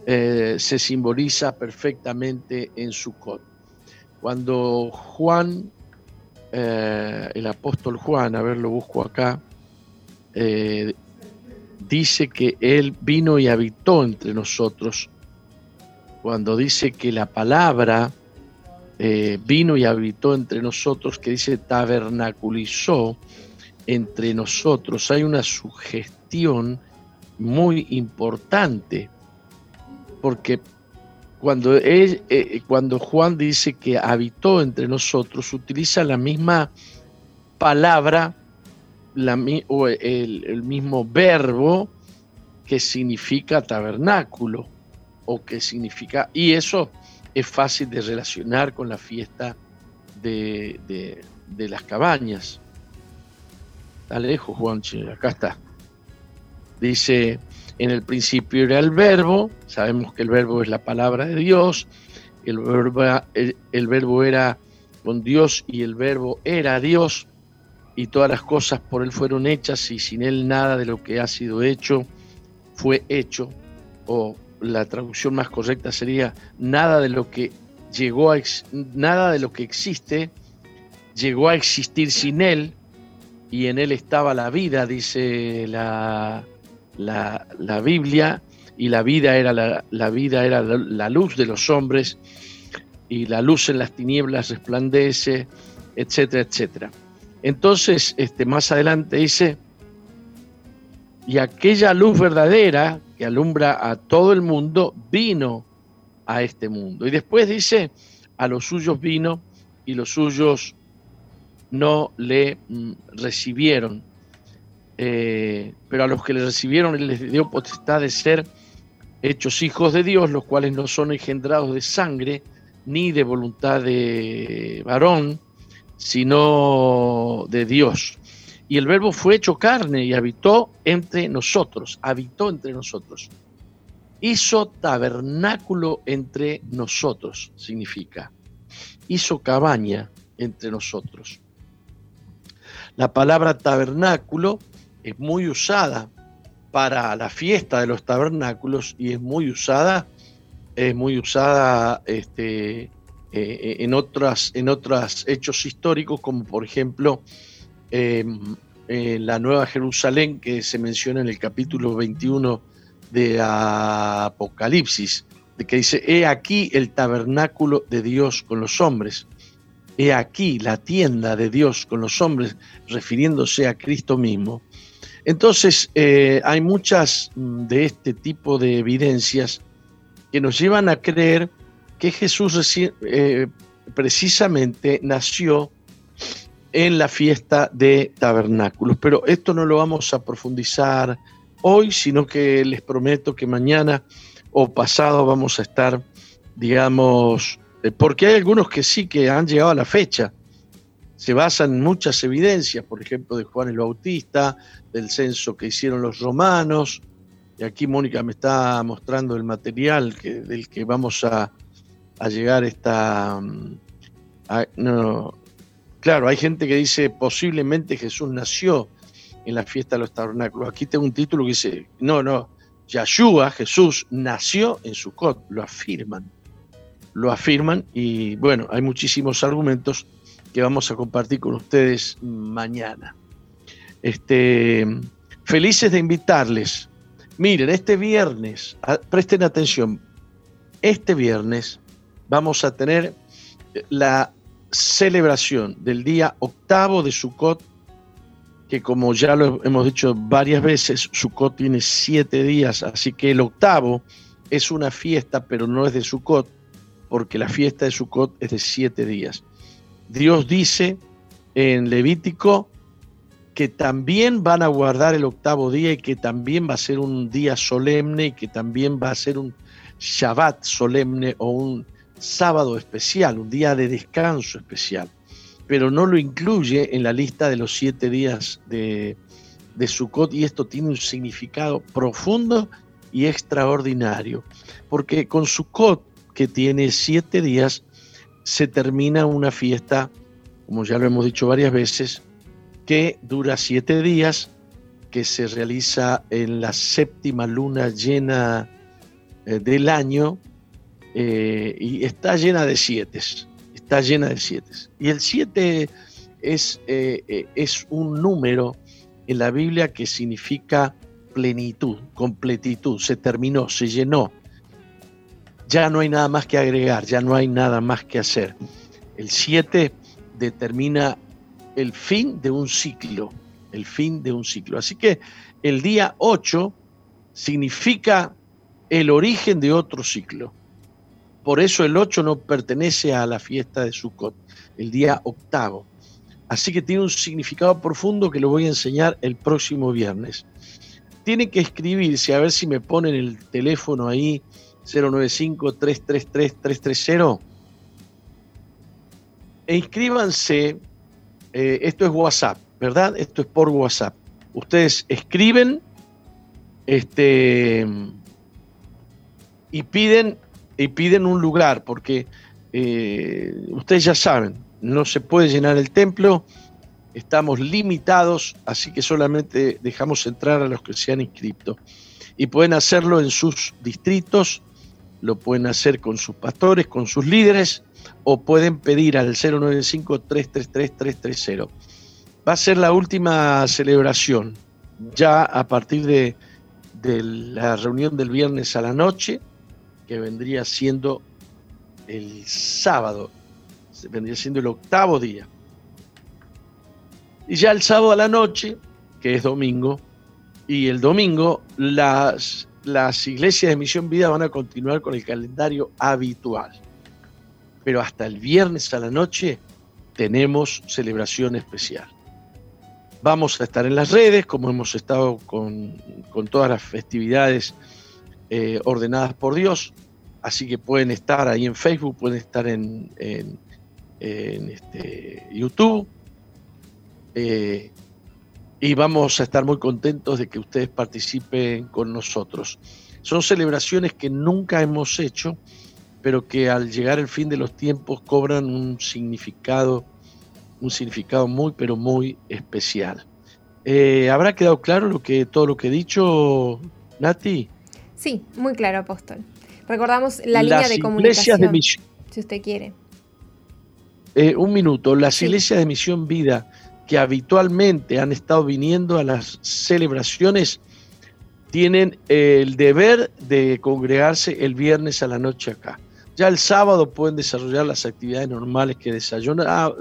eh, se simboliza perfectamente en Sucot. Cuando Juan eh, el apóstol Juan, a ver, lo busco acá, eh, dice que Él vino y habitó entre nosotros. Cuando dice que la palabra vino y habitó entre nosotros, que dice tabernaculizó entre nosotros, hay una sugestión muy importante, porque cuando, eh, cuando Juan dice que habitó entre nosotros, utiliza la misma palabra el, mismo verbo que significa tabernáculo o que significa, y eso es fácil de relacionar con la fiesta de, de las cabañas. Está lejos, Juanchi, acá está. Dice, en el principio era el verbo, sabemos que el verbo es la palabra de Dios, el verbo, era con Dios y el verbo era Dios, y todas las cosas por Él fueron hechas y sin Él nada de lo que ha sido hecho fue hecho, o la traducción más correcta sería nada de lo que llegó a nada de lo que existe llegó a existir sin Él y en Él estaba la vida, dice la, la, Biblia, y la vida era la, la vida era la luz de los hombres y la luz en las tinieblas resplandece, etcétera, etcétera. Entonces, este, más adelante dice, y aquella luz verdadera que alumbra a todo el mundo vino a este mundo. Y después dice, a los suyos vino y los suyos no le mm, recibieron. Eh, pero a los que le recibieron les dio potestad de ser hechos hijos de Dios, los cuales no son engendrados de sangre, ni de voluntad de varón, sino de Dios. Y el verbo fue hecho carne y habitó entre nosotros, habitó entre nosotros. Hizo tabernáculo entre nosotros, significa. Hizo cabaña entre nosotros. La palabra tabernáculo es muy usada para la fiesta de los tabernáculos y es muy usada es muy usada este, eh, en, otros hechos históricos, como por ejemplo em, la Nueva Jerusalén, que se menciona en el capítulo 21 de Apocalipsis, de que dice, he aquí el tabernáculo de Dios con los hombres, he aquí la tienda de Dios con los hombres, refiriéndose a Cristo mismo. Entonces, eh, hay muchas mm, de este tipo de evidencias que nos llevan a creer que Jesús eh, precisamente nació en la fiesta de tabernáculos. Pero esto no lo vamos a profundizar hoy, sino que les prometo que mañana o pasado vamos a estar, digamos, eh, porque hay algunos que sí que han llegado a la fecha. Se basan muchas evidencias, por ejemplo, de Juan el Bautista, del censo que hicieron los romanos, y aquí Mónica me está mostrando el material del que vamos a, llegar esta... Mm, no, claro, hay gente que dice posiblemente Jesús nació en la fiesta de los tabernáculos. Aquí tengo un título que dice, no, no, Yahshua, Jesús, nació en Sucot, lo afirman. Lo afirman y bueno, hay muchísimos argumentos que vamos a compartir con ustedes mañana. Este, felices de invitarles Miren, este viernes, presten atención, este viernes vamos a tener la celebración del día octavo de Sukkot, que como ya lo hemos dicho varias veces, Sukkot tiene siete días, así que el octavo es una fiesta, pero no es de Sukkot, porque la fiesta de Sukkot es de siete días. Dios dice en Levítico que también van a guardar el octavo día y que también va a ser un día solemne y que también va a ser un Shabbat solemne o un sábado especial, un día de descanso especial, pero no lo incluye en la lista de los siete días de, de Sukkot y esto tiene un significado profundo y extraordinario, porque con Sukkot, que tiene siete días, se termina una fiesta, como ya lo hemos dicho varias veces, que dura siete días, que se realiza en la séptima luna llena eh, del año eh, y está llena de siete, está llena de siete. Y el siete es, eh, es un número en la Biblia que significa plenitud, completitud, se terminó, se llenó. Ya no hay nada más que agregar, ya no hay nada más que hacer. El siete determina el fin de un ciclo, el fin de un ciclo. Así que el día 8 significa el origen de otro ciclo. Por eso el 8 no pertenece a la fiesta de Sukkot, el día octavo. Así que tiene un significado profundo que lo voy a enseñar el próximo viernes. Tienen que escribirse, a ver si me ponen el teléfono ahí, 095-333-330. E inscríbanse, eh, esto es WhatsApp, ¿verdad? Esto es por WhatsApp. Ustedes escriben este, y, piden, y piden un lugar, porque eh, ustedes ya saben, no se puede llenar el templo, estamos limitados, así que solamente dejamos entrar a los que se han inscrito. Y pueden hacerlo en sus distritos, lo pueden hacer con sus pastores, con sus líderes, o pueden pedir al 095-333-330. Va a ser la última celebración, ya a partir de, de la reunión del viernes a la noche, que vendría siendo el sábado, vendría siendo el octavo día. Y ya el sábado a la noche, que es domingo, y el domingo las, las iglesias de Misión Vida van a continuar con el calendario habitual. Pero hasta el viernes a la noche tenemos celebración especial. Vamos a estar en las redes, como hemos estado con, todas las festividades eh, ordenadas por Dios. Así que pueden estar ahí en Facebook, pueden estar en, este, YouTube. Eh, y vamos a estar muy contentos de que ustedes participen con nosotros. Son celebraciones que nunca hemos hecho, pero que al llegar el fin de los tiempos cobran un significado, un significado muy, pero muy especial. Eh, ¿Habrá quedado claro lo que, todo lo que he dicho, Nati? Sí, muy claro, apóstol. Recordamos la línea de comunicación, de si usted quiere. Eh, un minuto. Las iglesias de Misión Vida que habitualmente han estado viniendo a las celebraciones tienen el deber de congregarse el viernes a la noche acá. Ya el sábado pueden desarrollar las actividades normales que desayunan,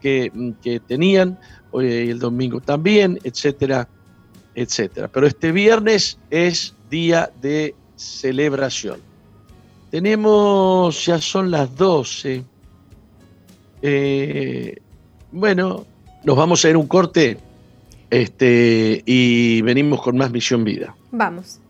que, que tenían, y el domingo también, etcétera, etcétera. Pero este viernes es día de celebración. Tenemos, ya son las 12. Eh, bueno, nos vamos a ir un corte este, y venimos con más Misión Vida. Vamos.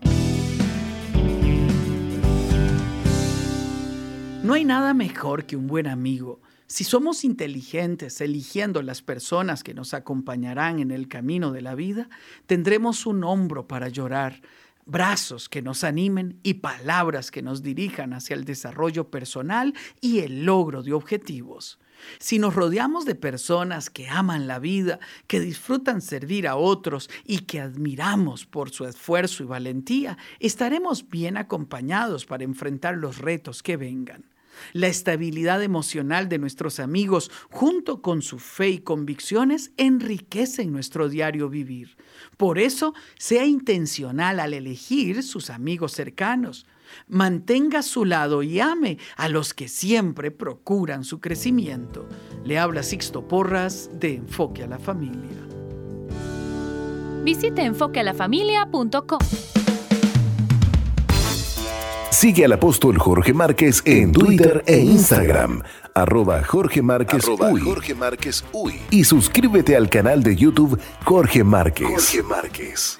No hay nada mejor que un buen amigo. Si somos inteligentes eligiendo las personas que nos acompañarán en el camino de la vida, tendremos un hombro para llorar, brazos que nos animen y palabras que nos dirijan hacia el desarrollo personal y el logro de objetivos. Si nos rodeamos de personas que aman la vida, que disfrutan servir a otros y que admiramos por su esfuerzo y valentía, estaremos bien acompañados para enfrentar los retos que vengan. La estabilidad emocional de nuestros amigos, junto con su fe y convicciones, enriquecen nuestro diario vivir. Por eso, sea intencional al elegir sus amigos cercanos. Mantenga a su lado y ame a los que siempre procuran su crecimiento. Le habla Sixto Porras de Enfoque a la Familia. Visite enfoquealafamilia.com. Sigue al apóstol Jorge Márquez en Twitter e Instagram, arroba Jorge Márquez, Uy. Y suscríbete al canal de YouTube Jorge Márquez. Jorge Márquez.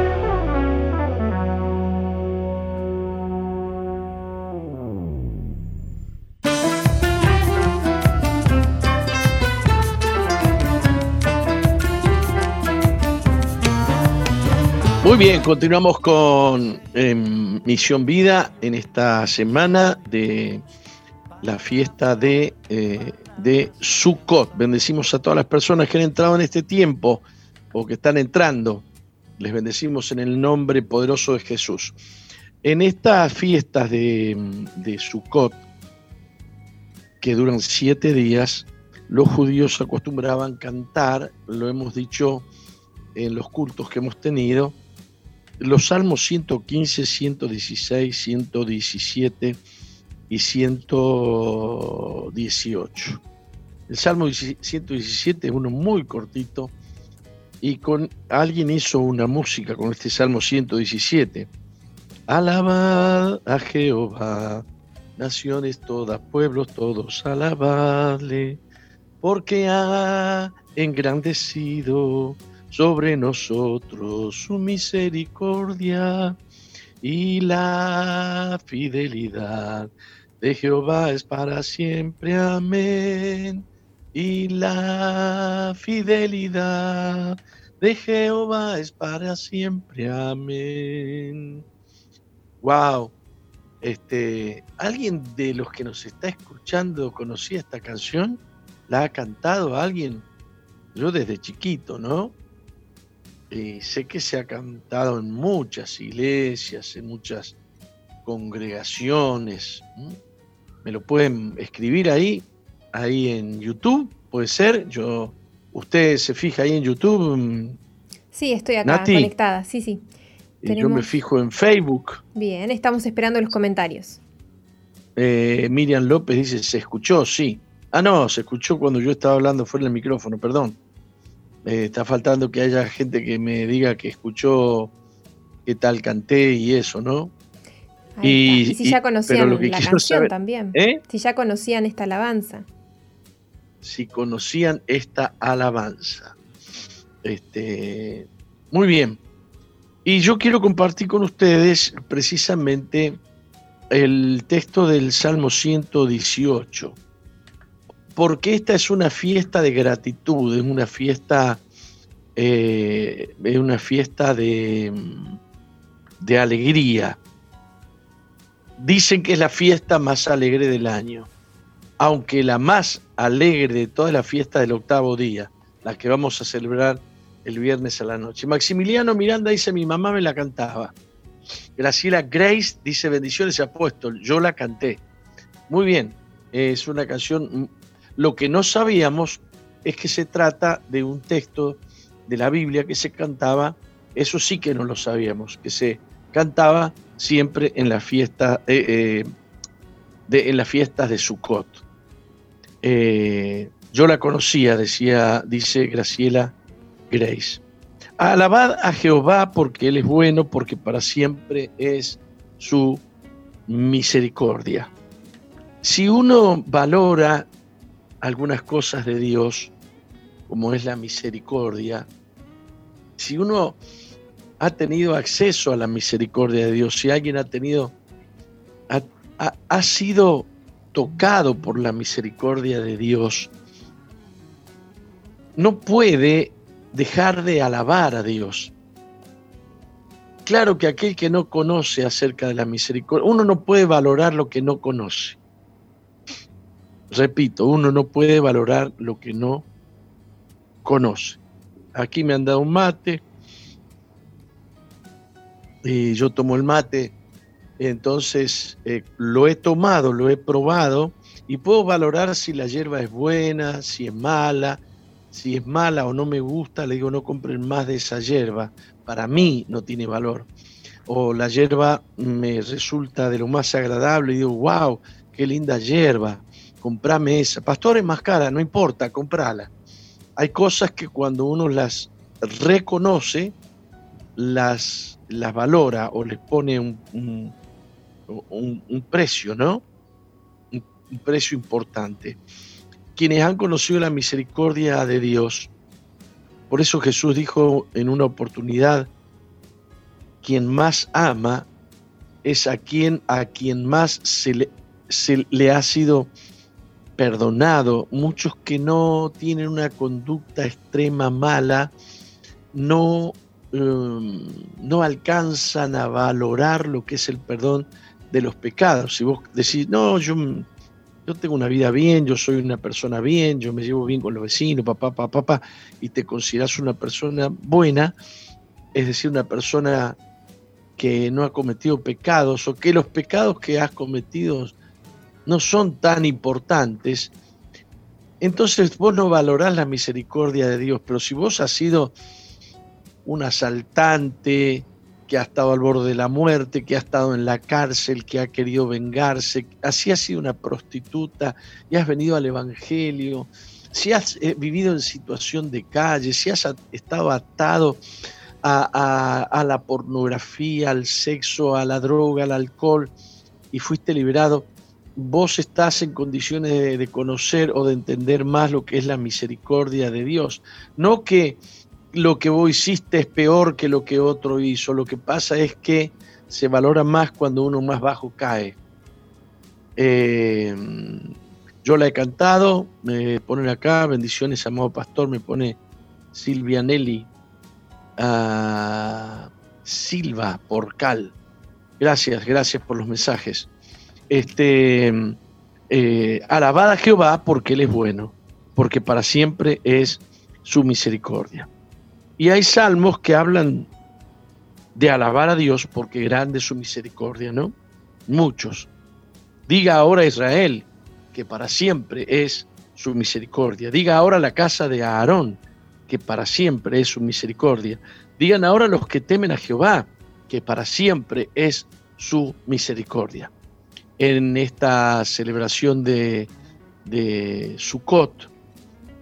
Muy bien, continuamos con em, Misión Vida en esta semana de la fiesta de, eh, de Sukkot. Bendecimos a todas las personas que han entrado en este tiempo o que están entrando. Les bendecimos en el nombre poderoso de Jesús. En estas fiestas de Sukkot, que duran siete días, los judíos acostumbraban cantar, lo hemos dicho en los cultos que hemos tenido, los salmos 115, 116, 117 y 118. El salmo 117 es uno muy cortito y con alguien hizo una música con este salmo 117. Alabad a Jehová, naciones todas, pueblos todos, alabadle porque ha engrandecido sobre nosotros su misericordia y la fidelidad de Jehová es para siempre. Amén. Y la fidelidad de Jehová es para siempre. Amén. Wow. Este, ¿alguien de los que nos está escuchando conocía esta canción? ¿La ha cantado alguien? Yo desde chiquito, ¿no? Y sé que se ha cantado en muchas iglesias, en muchas congregaciones. Me lo pueden escribir ahí, ahí en YouTube, puede ser. Yo, usted se fija ahí en YouTube. Mm, sí, estoy acá conectada, sí, sí. Yo me fijo en Facebook. Bien, estamos esperando los comentarios. Eh, Miriam López dice, ¿se escuchó? Sí. Ah, no, se escuchó cuando yo estaba hablando fuera del micrófono, perdón. Eh, está faltando que haya gente que me diga que escuchó qué tal canté y eso, ¿no? Y, si ya conocían la canción también. ¿eh? Si ya conocían esta alabanza. Si conocían esta alabanza. Este, muy bien. Y yo quiero compartir con ustedes precisamente el texto del Salmo 118 porque esta es una fiesta de gratitud, es una fiesta, eh, es una fiesta de, de alegría. Dicen que es la fiesta más alegre del año, aunque la más alegre de toda la fiesta del octavo día, la que vamos a celebrar el viernes a la noche. Maximiliano Miranda dice, mi mamá me la cantaba. Graciela Grace dice, bendiciones apóstol, yo la canté. Muy bien, es una canción lo que no sabíamos es que se trata de un texto de la Biblia que se cantaba, eso sí que no lo sabíamos, que se cantaba siempre en la fiesta, eh, eh, de, en las fiestas de Sukkot. Eh, yo la conocía, decía, dice Graciela Grace. Alabad a Jehová porque Él es bueno, porque para siempre es su misericordia. Si uno valora algunas cosas de Dios, como es la misericordia, si uno ha tenido acceso a la misericordia de Dios, si alguien ha tenido, ha, sido tocado por la misericordia de Dios, no puede dejar de alabar a Dios. Claro que aquel que no conoce acerca de la misericordia, uno no puede valorar lo que no conoce. Repito, uno no puede valorar lo que no conoce. Aquí me han dado un mate y yo tomo el mate, entonces eh, lo he tomado, lo he probado y puedo valorar si la hierba es buena, si es mala, si es mala o no me gusta, le digo no compren más de esa hierba, para mí no tiene valor. O la hierba me resulta de lo más agradable y digo, wow, qué linda hierba comprame esa. Pastor es más cara, no importa, comprala. Hay cosas que cuando uno las reconoce, las, las valora o les pone un, un, precio, ¿no? Un, un precio importante. Quienes han conocido la misericordia de Dios, por eso Jesús dijo en una oportunidad, quien más ama es a quien, a quien más se le, se le ha sido perdonado, muchos que no tienen una conducta extrema mala, no, em, no alcanzan a valorar lo que es el perdón de los pecados. Si vos decís, no, yo, yo tengo una vida bien, yo soy una persona bien, yo me llevo bien con los vecinos, papá, papá, papá, y te consideras una persona buena, es decir, una persona que no ha cometido pecados o que los pecados que has cometido no son tan importantes, entonces vos no valorás la misericordia de Dios, pero si vos has sido un asaltante que ha estado al borde de la muerte, que ha estado en la cárcel, que ha querido vengarse, así has sido una prostituta y has venido al Evangelio, si has eh, vivido en situación de calle, si has estado atado a, la pornografía, al sexo, a la droga, al alcohol y fuiste liberado, vos estás en condiciones de, conocer o de entender más lo que es la misericordia de Dios. No que lo que vos hiciste es peor que lo que otro hizo, lo que pasa es que se valora más cuando uno más bajo cae. Eh, yo la he cantado, me ponen acá, bendiciones, amado pastor, me pone Silvia Nelly, Silva Porcal. Gracias, gracias por los mensajes. Este, eh, alabada a Jehová porque Él es bueno, porque para siempre es su misericordia. Y hay salmos que hablan de alabar a Dios porque grande es su misericordia, ¿no? Muchos. Diga ahora Israel que para siempre es su misericordia. Diga ahora la casa de Aarón que para siempre es su misericordia. Digan ahora los que temen a Jehová, que para siempre es su misericordia. En esta celebración de, Sukkot,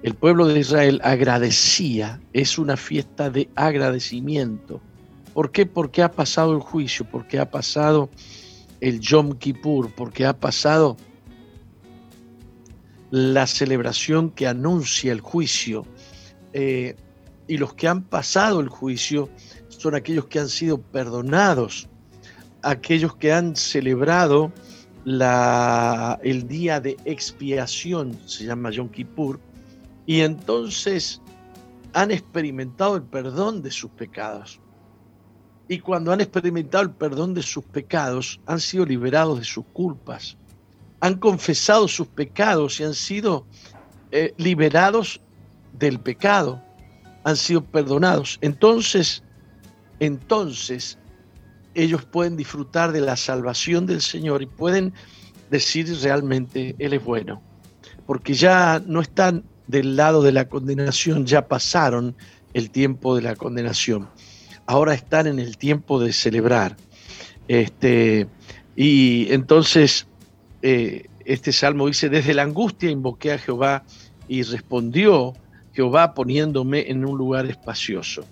el pueblo de Israel agradecía, es una fiesta de agradecimiento. ¿Por qué? Porque ha pasado el juicio, porque ha pasado el Yom Kippur, porque ha pasado la celebración que anuncia el juicio, eh, y los que han pasado el juicio son aquellos que han sido perdonados, aquellos que han celebrado el día de expiación, se llama Yom Kippur, y entonces han experimentado el perdón de sus pecados. Y cuando han experimentado el perdón de sus pecados, han sido liberados de sus culpas, han confesado sus pecados y han sido eh, liberados del pecado, han sido perdonados. Entonces, entonces ellos pueden disfrutar de la salvación del Señor y pueden decir realmente Él es bueno, porque ya no están del lado de la condenación, ya pasaron el tiempo de la condenación, ahora están en el tiempo de celebrar. Este, y entonces eh, este salmo dice, desde la angustia invoqué a Jehová y respondió Jehová poniéndome en un lugar espacioso.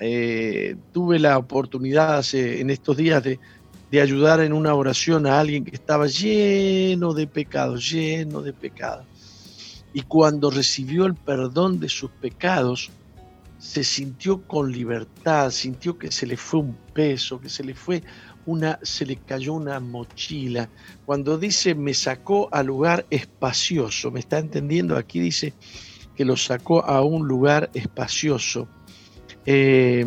Eh, tuve la oportunidad en estos días de, de, ayudar en una oración a alguien que estaba lleno de pecados, lleno de pecados. Y cuando recibió el perdón de sus pecados, se sintió con libertad, sintió que se le fue un peso, que se le fue una, se le cayó una mochila. Cuando dice me sacó a lugar espacioso, ¿me está entendiendo? Aquí dice que lo sacó a un lugar espacioso. Eh,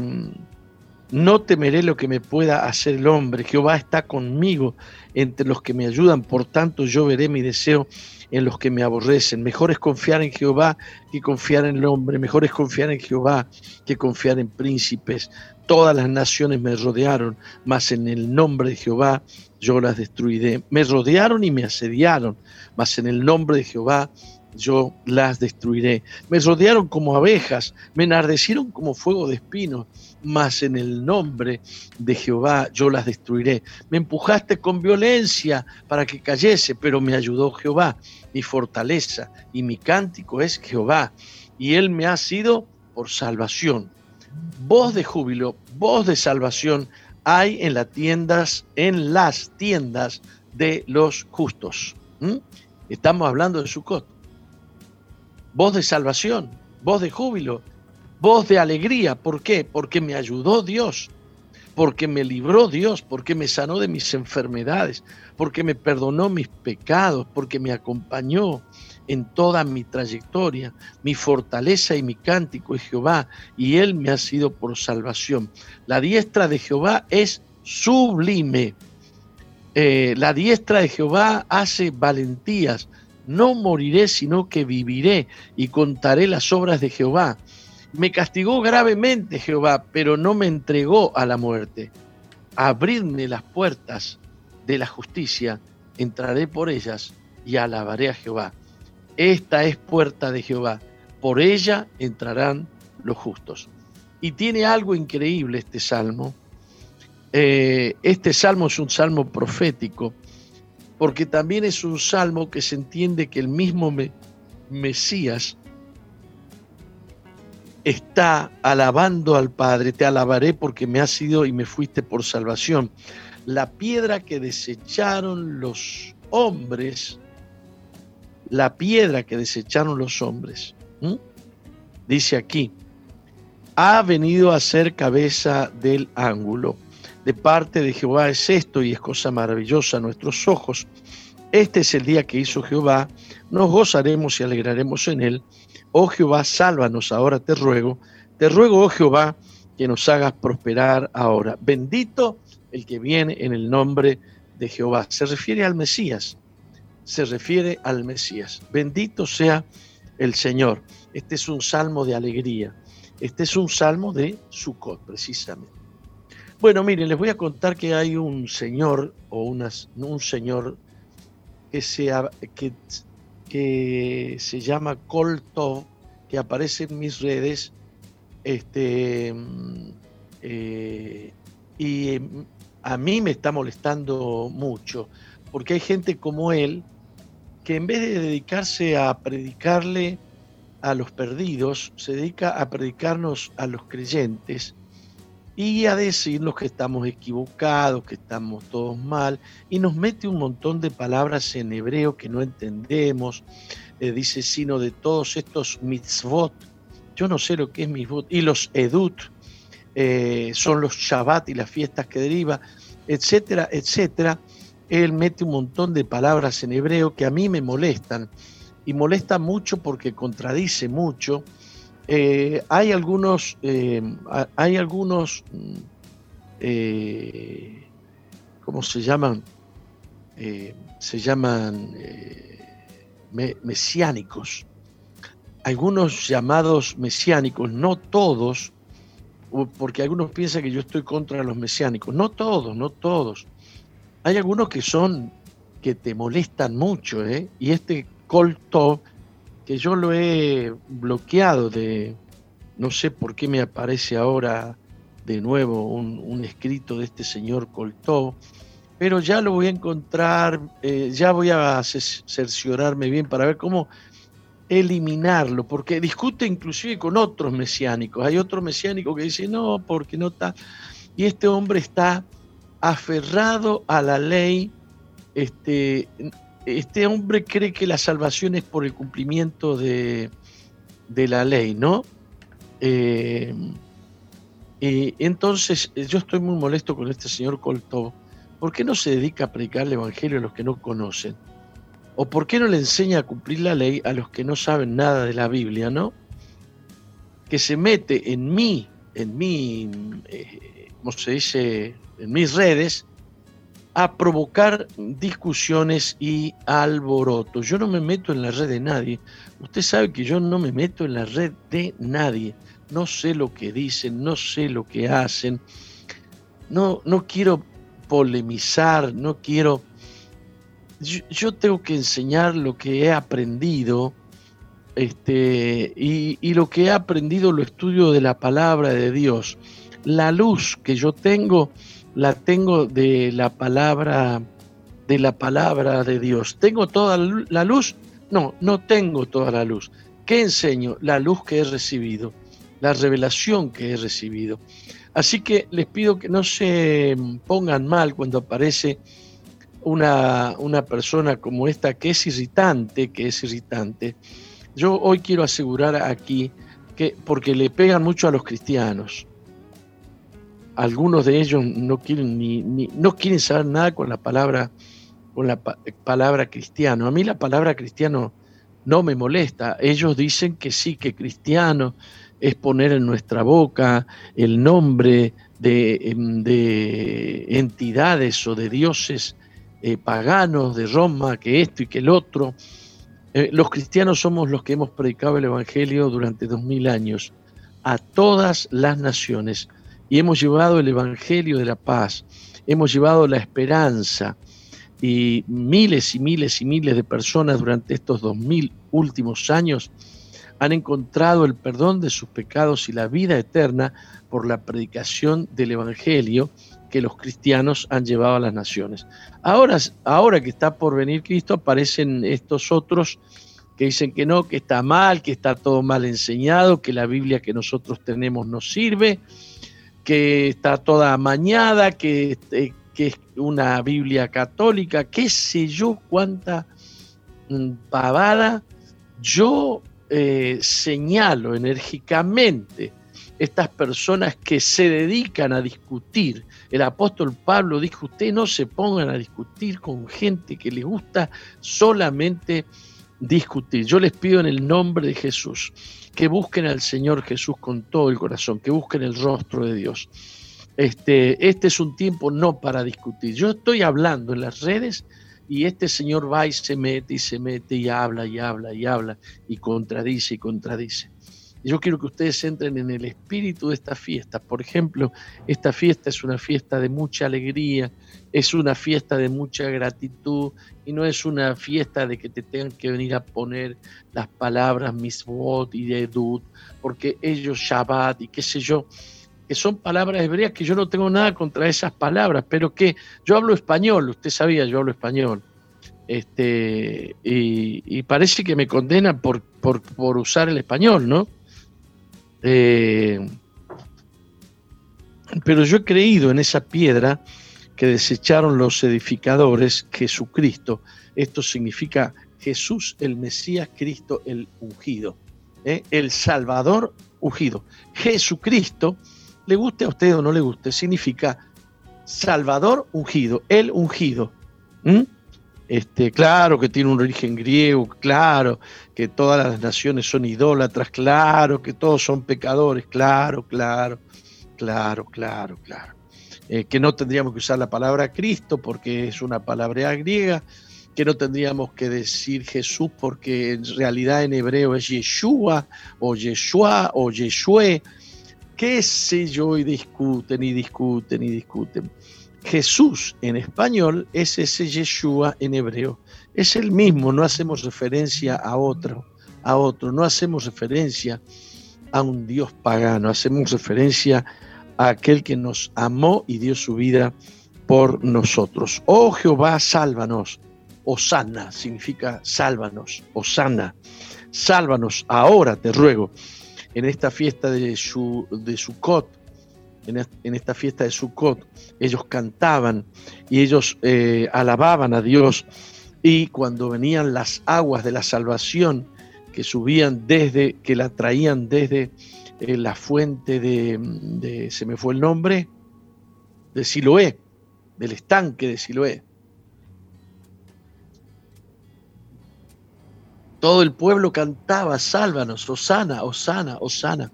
no temeré lo que me pueda hacer el hombre. Jehová está conmigo entre los que me ayudan. Por tanto, yo veré mi deseo en los que me aborrecen. Mejor es confiar en Jehová que confiar en el hombre. Mejor es confiar en Jehová que confiar en príncipes. Todas las naciones me rodearon, mas en el nombre de Jehová yo las destruiré. Me rodearon y me asediaron, mas en el nombre de Jehová yo las destruiré. Me rodearon como abejas, me enardecieron como fuego de espinos, mas en el nombre de Jehová yo las destruiré. Me empujaste con violencia para que cayese, pero me ayudó Jehová, mi fortaleza y mi cántico es Jehová, y él me ha sido por salvación. Voz de júbilo, voz de salvación hay en las tiendas, en las tiendas de los justos. Estamos hablando de Sucot voz de salvación, voz de júbilo, voz de alegría. ¿Por qué? Porque me ayudó Dios, porque me libró Dios, porque me sanó de mis enfermedades, porque me perdonó mis pecados, porque me acompañó en toda mi trayectoria. Mi fortaleza y mi cántico es Jehová, y Él me ha sido por salvación. La diestra de Jehová es sublime. Eh, la diestra de Jehová hace valentías no moriré, sino que viviré y contaré las obras de Jehová. Me castigó gravemente Jehová, pero no me entregó a la muerte. Abridme las puertas de la justicia, entraré por ellas y alabaré a Jehová. esta es puerta de Jehová, por ella entrarán los justos. Y tiene algo increíble este salmo. Eh, este salmo es un salmo profético, porque también es un salmo que se entiende que el mismo Mesías está alabando al Padre, te alabaré porque me has sido y me fuiste por salvación. La piedra que desecharon los hombres, la piedra que desecharon los hombres, dice aquí, ha venido a ser cabeza del ángulo. De parte de Jehová es esto y es cosa maravillosa a nuestros ojos. Este es el día que hizo Jehová, nos gozaremos y alegraremos en él. Oh Jehová, sálvanos ahora, te ruego. Te ruego, oh Jehová, que nos hagas prosperar ahora. Bendito el que viene en el nombre de Jehová. Se refiere al Mesías. Se refiere al Mesías. Bendito sea el Señor. Este es un salmo de alegría. Este es un salmo de Sucot, precisamente. Bueno, miren, les voy a contar que hay un señor o unas, un señor que se, que, se llama Colto, que aparece en mis redes, este, eh, y a mí me está molestando mucho, porque hay gente como él que en vez de dedicarse a predicarle a los perdidos, se dedica a predicarnos a los creyentes y a decirnos que estamos equivocados, que estamos todos mal, y nos mete un montón de palabras en hebreo que no entendemos, eh, dice, sino de todos estos mitzvot, yo no sé lo que es mitzvot, y los edut, eh, son los Shabbat y las fiestas que deriva, etcétera, etcétera. Él mete un montón de palabras en hebreo que a mí me molestan y molesta mucho porque contradice mucho. Eh, hay algunos, eh, hay algunos, eh, ¿cómo se llaman? se llaman mesiánicos. Algunos llamados mesiánicos, no todos, porque algunos piensan que yo estoy contra los mesiánicos. No todos, no todos. Hay algunos que son, que te molestan mucho, y este Colto, que yo lo he bloqueado de, no sé por qué me aparece ahora de nuevo un, escrito de este señor Colto, pero ya lo voy a encontrar, eh, ya voy a cerciorarme bien para ver cómo eliminarlo, porque discute inclusive con otros mesiánicos. Hay otro mesiánico que dice, no, porque no está. Y este hombre está aferrado a la ley, este, este hombre cree que la salvación es por el cumplimiento de, la ley, ¿no? Eh, y entonces yo estoy muy molesto con este señor Colto. ¿Por qué no se dedica a predicar el Evangelio a los que no conocen? ¿O por qué no le enseña a cumplir la ley a los que no saben nada de la Biblia, no? Que se mete en mí, en mí, eh, ¿cómo se dice? En mis redes, a provocar discusiones y alborotos. Yo no me meto en la red de nadie. Usted sabe que yo no me meto en la red de nadie. No sé lo que dicen, no sé lo que hacen. No, no quiero polemizar, no quiero... Yo, tengo que enseñar lo que he aprendido este, y, y lo que he aprendido lo estudio de la palabra de Dios. La luz que yo tengo la tengo de la palabra de la palabra de Dios. ¿Tengo toda la luz? No, no tengo toda la luz. ¿Qué enseño? La luz que he recibido, la revelación que he recibido. Así que les pido que no se pongan mal cuando aparece una, una persona como esta que es irritante, que es irritante. Yo hoy quiero asegurar aquí que, porque le pegan mucho a los cristianos, algunos de ellos no quieren ni, no quieren saber nada con la palabra con la palabra cristiano. A mí la palabra cristiano no me molesta. Ellos dicen que sí, que cristiano es poner en nuestra boca el nombre de, em, entidades o de dioses eh, paganos de Roma, que esto y que el otro. Eh, los cristianos somos los que hemos predicado el Evangelio durante dos mil años a todas las naciones y hemos llevado el Evangelio de la paz, hemos llevado la esperanza, y miles y miles y miles de personas durante estos dos mil últimos años han encontrado el perdón de sus pecados y la vida eterna por la predicación del Evangelio que los cristianos han llevado a las naciones. Ahora, ahora que está por venir Cristo, aparecen estos otros que dicen que no, que está mal, que está todo mal enseñado, que la Biblia que nosotros tenemos no sirve, que está toda amañada, que, eh, que es una Biblia católica, qué sé yo cuánta mm, pavada. Yo eh, señalo enérgicamente estas personas que se dedican a discutir. El apóstol Pablo dijo, ustedes no se pongan a discutir con gente que les gusta solamente discutir. Yo les pido en el nombre de Jesús que busquen al Señor Jesús con todo el corazón, que busquen el rostro de Dios este, este es un tiempo no para discutir. Yo estoy hablando en las redes y este señor va y se mete y se mete y habla y habla y habla y contradice y contradice. Yo quiero que ustedes entren en el espíritu de esta fiesta. Por ejemplo, esta fiesta es una fiesta de mucha alegría, es una fiesta de mucha gratitud y no es una fiesta de que te tengan que venir a poner las palabras misbot y edut, porque ellos Shabbat y qué sé yo que son palabras hebreas que yo no tengo nada contra esas palabras, pero que yo hablo español, usted sabía, yo hablo español. Este, y, parece que me condenan por, por, usar el español, ¿no? Eh, pero yo he creído en esa piedra que desecharon los edificadores, Jesucristo. Esto significa Jesús el Mesías, Cristo el ungido, ¿eh? el Salvador ungido. Jesucristo le guste a usted o no le guste, significa Salvador ungido, el ungido. Este, claro que tiene un origen griego, claro que todas las naciones son idólatras, claro que todos son pecadores, claro, claro, claro, claro, claro. Eh, que no tendríamos que usar la palabra Cristo porque es una palabra griega, que no tendríamos que decir Jesús porque en realidad en hebreo es Yeshua o Yeshua o Yeshue qué sé yo, y discuten y discuten y discuten. Jesús en español es ese Yeshua en hebreo. Es el mismo, no hacemos referencia a otro, a otro, no hacemos referencia a un Dios pagano, hacemos referencia a aquel que nos amó y dio su vida por nosotros. Oh Jehová, sálvanos. Osana significa sálvanos, Osana. Sálvanos ahora, te ruego en esta fiesta de, su, de Sukkot, en, esta fiesta de Sukkot, ellos cantaban y ellos eh, alababan a Dios y cuando venían las aguas de la salvación que subían desde, que la traían desde eh, la fuente de, de, se me fue el nombre, de Siloé, del estanque de Siloé, Todo el pueblo cantaba, sálvanos, Osana, Osana, Osana.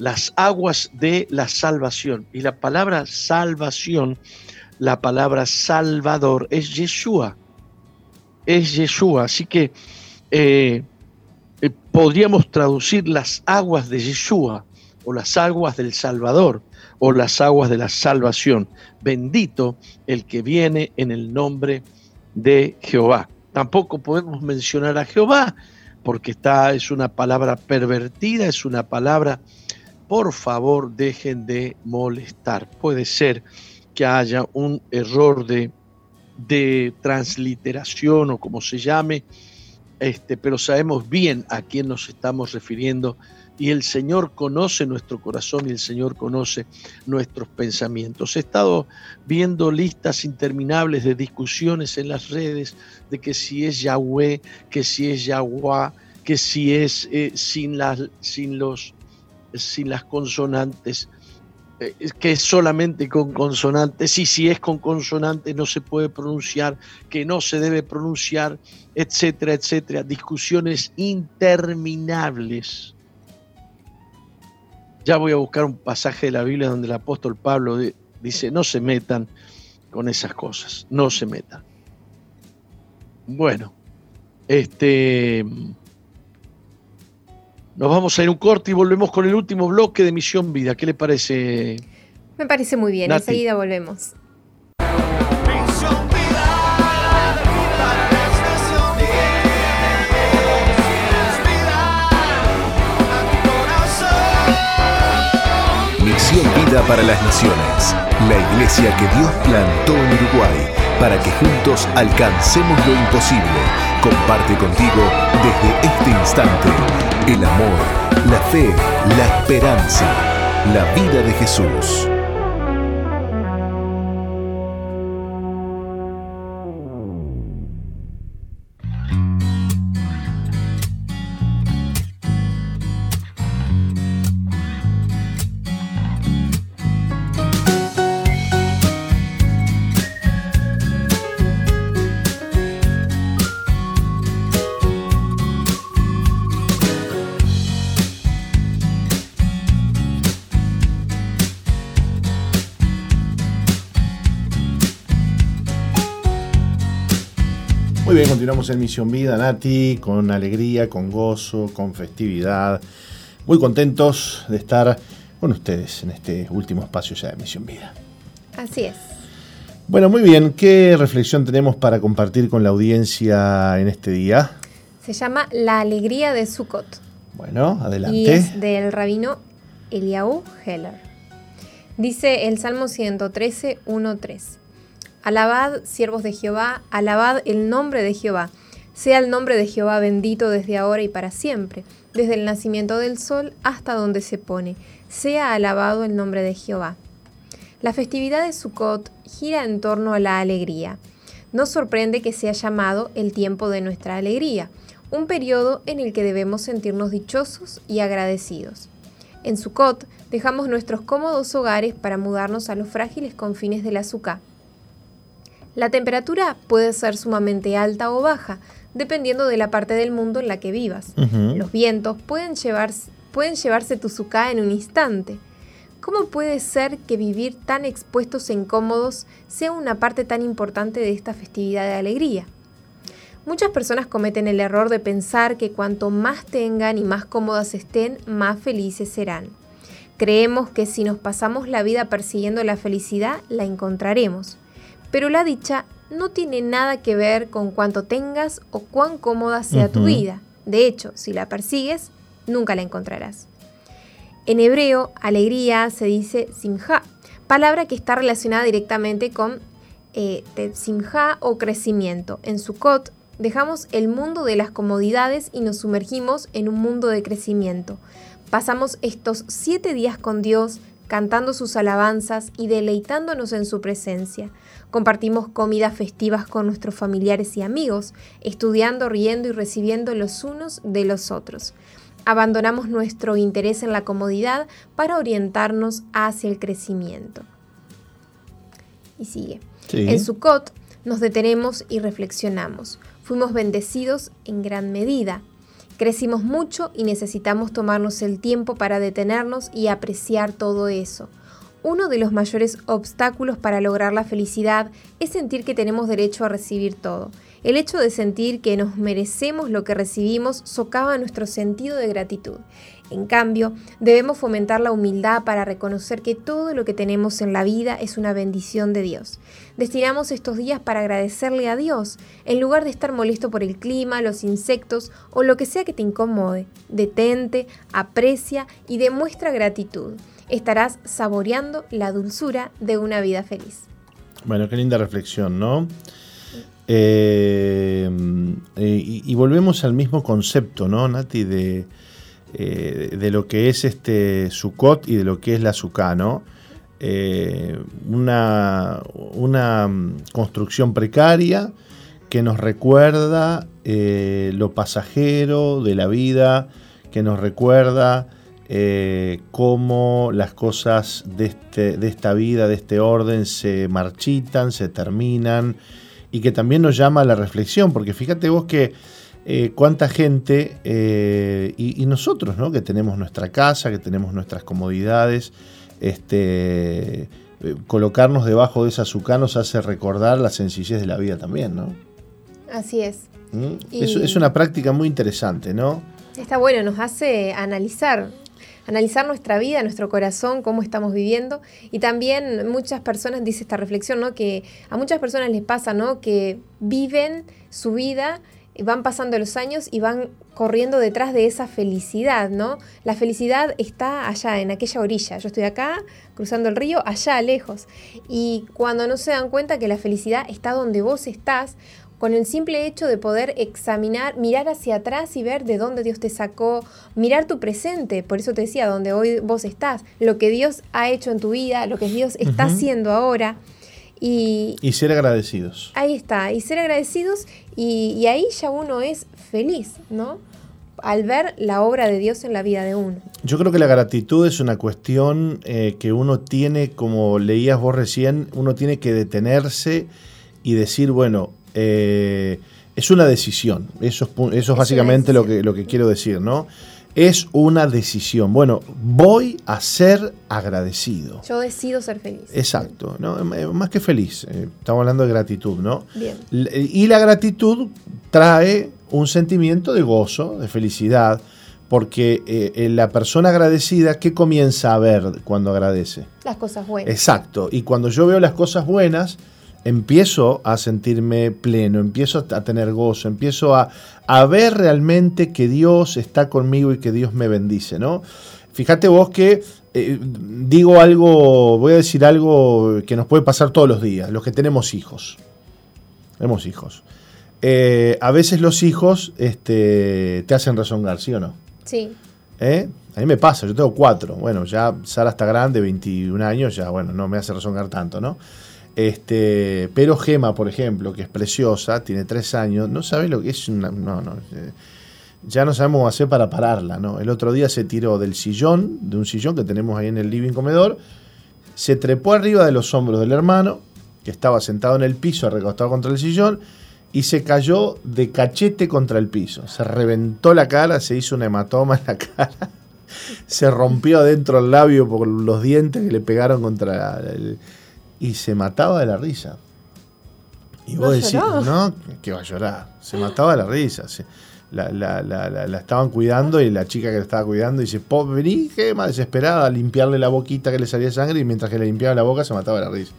Las aguas de la salvación. Y la palabra salvación, la palabra salvador, es Yeshua. Es Yeshua. Así que eh, eh, podríamos traducir las aguas de Yeshua o las aguas del Salvador o las aguas de la salvación. Bendito el que viene en el nombre de Jehová. Tampoco podemos mencionar a Jehová, porque está, es una palabra pervertida, es una palabra, por favor, dejen de molestar. Puede ser que haya un error de, de transliteración o como se llame, este, pero sabemos bien a quién nos estamos refiriendo y el Señor conoce nuestro corazón y el Señor conoce nuestros pensamientos. He estado viendo listas interminables de discusiones en las redes de que si es Yahweh, que si es Yahweh, que si es eh, sin, las, sin, los, sin las consonantes, eh, que es solamente con consonantes, y si es con consonantes no se puede pronunciar, que no se debe pronunciar, etcétera, etcétera. Discusiones interminables ya voy a buscar un pasaje de la Biblia donde el apóstol Pablo dice, no se metan con esas cosas, no se metan. Bueno, este... Nos vamos a ir un corte y volvemos con el último bloque de Misión Vida. ¿Qué le parece? Me parece muy bien, enseguida volvemos. Misión Vida para las Naciones, la iglesia que Dios plantó en Uruguay para que juntos alcancemos lo imposible. Comparte contigo desde este instante el amor, la fe, la esperanza, la vida de Jesús. Continuamos en Misión Vida, Nati, con alegría, con gozo, con festividad. Muy contentos de estar con ustedes en este último espacio ya de Misión Vida. Así es. Bueno, muy bien, ¿qué reflexión tenemos para compartir con la audiencia en este día? Se llama La alegría de Sukkot. Bueno, adelante. Y es del rabino Eliahu Heller. Dice el Salmo 113, 1-3. Alabad, siervos de Jehová, alabad el nombre de Jehová. Sea el nombre de Jehová bendito desde ahora y para siempre, desde el nacimiento del sol hasta donde se pone. Sea alabado el nombre de Jehová. La festividad de Sukkot gira en torno a la alegría. No sorprende que sea llamado el tiempo de nuestra alegría, un periodo en el que debemos sentirnos dichosos y agradecidos. En Sukkot dejamos nuestros cómodos hogares para mudarnos a los frágiles confines de la. La temperatura puede ser sumamente alta o baja, dependiendo de la parte del mundo en la que vivas. Los vientos pueden, llevarse, pueden llevarse tu en un instante. ¿Cómo puede ser que vivir tan expuestos e incómodos sea una parte tan importante de esta festividad de alegría? Muchas personas cometen el error de pensar que cuanto más tengan y más cómodas estén, más felices serán. Creemos que si nos pasamos la vida persiguiendo la felicidad, la encontraremos. Pero la dicha no tiene nada que ver con cuánto tengas o cuán cómoda sea tu vida. De hecho, si la persigues, nunca la encontrarás. En hebreo, alegría se dice simja, palabra que está relacionada directamente con eh, de simja o crecimiento. En Sukkot dejamos el mundo de las comodidades y nos sumergimos en un mundo de crecimiento. Pasamos estos siete días con Dios, cantando sus alabanzas y deleitándonos en su presencia. Compartimos comidas festivas con nuestros familiares y amigos, estudiando, riendo y recibiendo los unos de los otros. Abandonamos nuestro interés en la comodidad para orientarnos hacia el crecimiento. Y sigue. Sí. En Sukkot nos detenemos y reflexionamos. Fuimos bendecidos en gran medida. Crecimos mucho y necesitamos tomarnos el tiempo para detenernos y apreciar todo eso. Uno de los mayores obstáculos para lograr la felicidad es sentir que tenemos derecho a recibir todo. El hecho de sentir que nos merecemos lo que recibimos socava nuestro sentido de gratitud. En cambio, debemos fomentar la humildad para reconocer que todo lo que tenemos en la vida es una bendición de Dios. Destinamos estos días para agradecerle a Dios, en lugar de estar molesto por el clima, los insectos o lo que sea que te incomode. Detente, aprecia y demuestra gratitud. Estarás saboreando la dulzura de una vida feliz. Bueno, qué linda reflexión, ¿no? Eh, eh, y, volvemos al mismo concepto, ¿no, Nati? De, eh, de lo que es este Sukkot y de lo que es la Sukkah, ¿no? Una, una mm, construcción precaria que nos recuerda lo pasajero de la vida, que nos recuerda eh, cómo las cosas de, este, de esta vida, de este orden, se marchitan, se terminan, y que también nos llama a la reflexión, porque fíjate vos que eh, cuánta gente, eh, y, y nosotros, ¿no? que tenemos nuestra casa, que tenemos nuestras comodidades, este, colocarnos debajo de esa azúcar nos hace recordar la sencillez de la vida también, ¿no? Así es. ¿Mm? Y- Es, es una práctica muy interesante, ¿no? Está bueno, nos hace analizar, analizar nuestra vida, nuestro corazón, cómo estamos viviendo. Y también muchas personas, dice esta reflexión, ¿no? Que a muchas personas les pasa, ¿no? Que viven su vida van pasando los años y van corriendo detrás de esa felicidad, ¿no? La felicidad está allá, en aquella orilla. Yo estoy acá, cruzando el río, allá, lejos. Y cuando no se dan cuenta que la felicidad está donde vos estás, con el simple hecho de poder examinar, mirar hacia atrás y ver de dónde Dios te sacó, mirar tu presente, por eso te decía, donde hoy vos estás, lo que Dios ha hecho en tu vida, lo que Dios está haciendo ahora. Y, ser agradecidos. Ahí está, y ser agradecidos y, ahí ya uno es feliz, ¿no? Al ver la obra de Dios en la vida de uno. Yo creo que la gratitud es una cuestión eh, que uno tiene, como leías vos recién, uno tiene que detenerse y decir, bueno, eh, es una decisión. Eso es, eso es, básicamente lo que, lo que quiero decir, ¿no? Es una decisión. Bueno, voy a ser agradecido. Yo decido ser feliz. Exacto, ¿no? Eh, más que feliz. Eh, estamos hablando de gratitud, ¿no? Bien. Y la gratitud trae un sentimiento de gozo, de felicidad, porque la persona agradecida, ¿qué comienza a ver cuando agradece? Las cosas buenas. Exacto. Y cuando yo veo las cosas buenas, empiezo a sentirme pleno, empiezo a tener gozo, empiezo a, ver realmente que Dios está conmigo y que Dios me bendice, ¿no? Fíjate vos que eh, digo algo, voy a decir algo que nos puede pasar todos los días, los que tenemos hijos. Tenemos hijos. Eh, a veces los hijos este, te hacen rezongar, ¿sí o no? Sí. ¿Eh? A mí me pasa, yo tengo cuatro. Bueno, ya Sara está grande, 21 años, ya bueno, no me hace rezongar tanto, ¿no? Este, pero Gema, por ejemplo, que es preciosa, tiene tres años, no sabe lo que es una. No, no. Eh, ya no sabemos hacer para pararla, ¿no? El otro día se tiró del sillón, de un sillón que tenemos ahí en el living comedor, se trepó arriba de los hombros del hermano, que estaba sentado en el piso, recostado contra el sillón, y se cayó de cachete contra el piso. Se reventó la cara, se hizo un hematoma en la cara, se rompió adentro el labio por los dientes que le pegaron contra el y se mataba de la risa. Y vos decís, no, que va a llorar. Se mataba de la risa. la, la, la, estaban cuidando y la chica que la estaba cuidando dice, vení, Gema, desesperada, a limpiarle la boquita que le salía sangre y mientras que le limpiaba la boca se mataba de la risa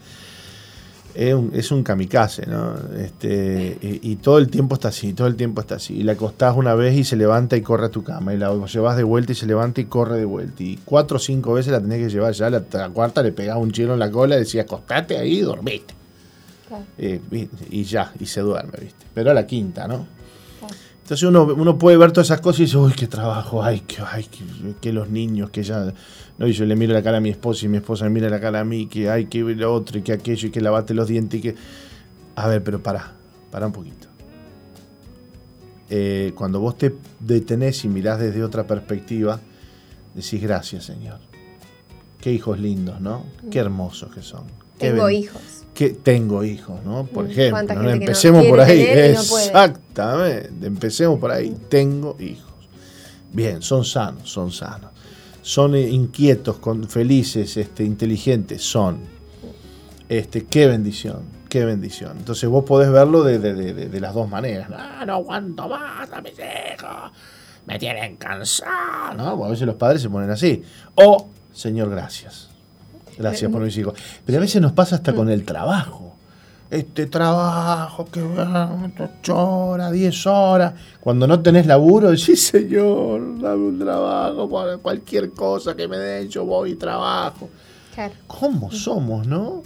es un, es un kamikaze, ¿no? Este, y, todo el tiempo está así, todo el tiempo está así. Y la acostás una vez y se levanta y corre a tu cama. Y la llevas de vuelta y se levanta y corre de vuelta. Y cuatro o cinco veces la tenés que llevar ya. La, cuarta le pegás un chilo en la cola y decías, acostate ahí y dormiste. Eh, y, ya, y se duerme, ¿viste? Pero a la quinta, ¿no? Entonces uno, uno puede ver todas esas cosas y dice, uy, qué trabajo, ay, que, ay, que los niños, que ya ¿no? Y yo le miro la cara a mi esposa y mi esposa me mira la cara a mí, que hay que lo otro y que aquello y que lavate los dientes y que... A ver, pero para, para un poquito. Eh, cuando vos te detenés y mirás desde otra perspectiva, decís gracias Señor. Qué hijos lindos, ¿no? Qué hermosos que son. tengo hijos. Que tengo hijos, ¿no? Por mm, ejemplo, empecemos por ahí. Exactamente, empecemos por ahí. Tengo hijos. Bien, son sanos, son sanos son inquietos, con, felices, este, inteligentes, son. Este, qué bendición, qué bendición. Entonces vos podés verlo de, las dos maneras. No, no aguanto más a mis hijos, me tienen cansado. ¿no? a veces los padres se ponen así. O, Señor, gracias. Gracias por mis hijos. Pero a veces nos pasa hasta con el trabajo este trabajo que 8 horas, 10 horas. Cuando no tenés laburo, decís, señor, dame un trabajo, cualquier cosa que me den, yo voy y trabajo. ¿Cómo somos, no?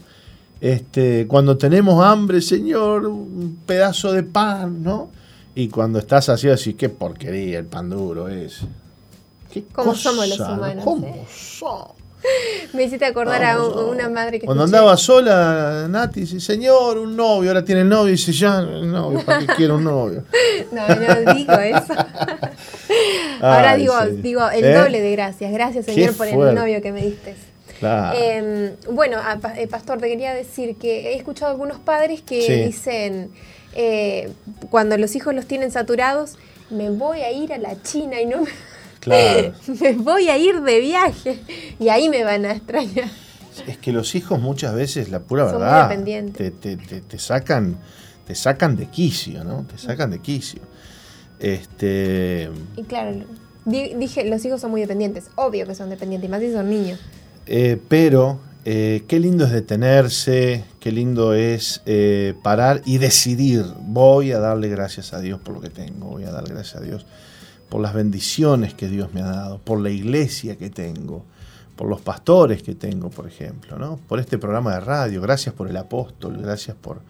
Este, cuando tenemos hambre, señor, un pedazo de pan, ¿no? Y cuando estás así, así, qué porquería el pan duro es. ¿Qué ¿Cómo somos los humanos? ¿Cómo eh? somos? Me hiciste acordar a una madre que. Cuando andaba sola, Nati dice: Señor, un novio, ahora tiene el novio. Y dice: Ya, novio, ¿para qué quiero un novio? no, no digo eso. ahora digo, digo el ¿Eh? doble de gracias. Gracias, Señor, por el novio que me diste. Claro. Em, bueno, eh, Pastor, te quería decir que he escuchado algunos padres que dicen: eh, cuando los hijos los tienen saturados, me voy a ir a la China y no me me voy a ir de viaje y ahí me van a extrañar. Es que los hijos muchas veces, la pura verdad, te, te, sacan, te sacan de quicio, ¿no? Te sacan de quicio. Este... Y claro, dije, los hijos son muy dependientes, obvio que son dependientes, y más si son niños. Eh, pero eh, qué lindo es detenerse, qué lindo es eh, parar y decidir, voy a darle gracias a Dios por lo que tengo, voy a darle gracias a Dios por las bendiciones que Dios me ha dado, por la iglesia que tengo, por los pastores que tengo, por ejemplo, ¿no? por este programa de radio, gracias por el apóstol, gracias por,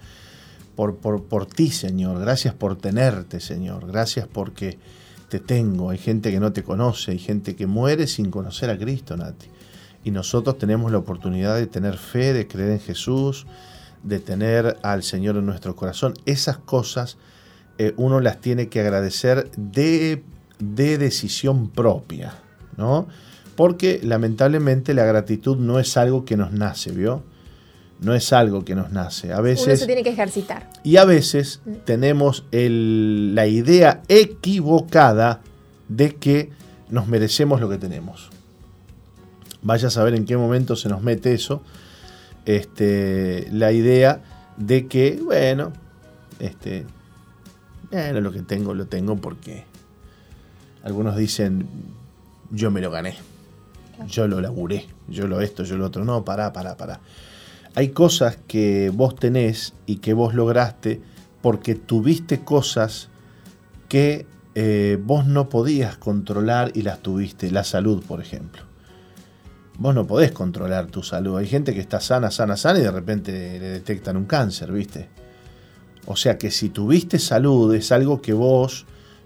por, por, por ti, Señor, gracias por tenerte, Señor, gracias porque te tengo, hay gente que no te conoce, hay gente que muere sin conocer a Cristo, Nati. Y nosotros tenemos la oportunidad de tener fe, de creer en Jesús, de tener al Señor en nuestro corazón. Esas cosas eh, uno las tiene que agradecer de, de decisión propia, ¿no? Porque lamentablemente la gratitud no es algo que nos nace, ¿vio? No es algo que nos nace. A veces, Uno se tiene que ejercitar. Y a veces mm. tenemos el, la idea equivocada de que nos merecemos lo que tenemos. Vaya a saber en qué momento se nos mete eso. Este, la idea de que, bueno, este, bueno, lo que tengo, lo tengo porque algunos dicen, yo me lo gané, yo lo laburé, yo lo esto, yo lo otro. No, pará, pará, pará. Hay cosas que vos tenés y que vos lograste porque tuviste cosas que eh, vos no podías controlar y las tuviste. La salud, por ejemplo vos no podés controlar tu salud. Hay gente que está sana, sana, sana y de repente le detectan un cáncer, ¿viste? O sea que si tuviste salud es algo que vos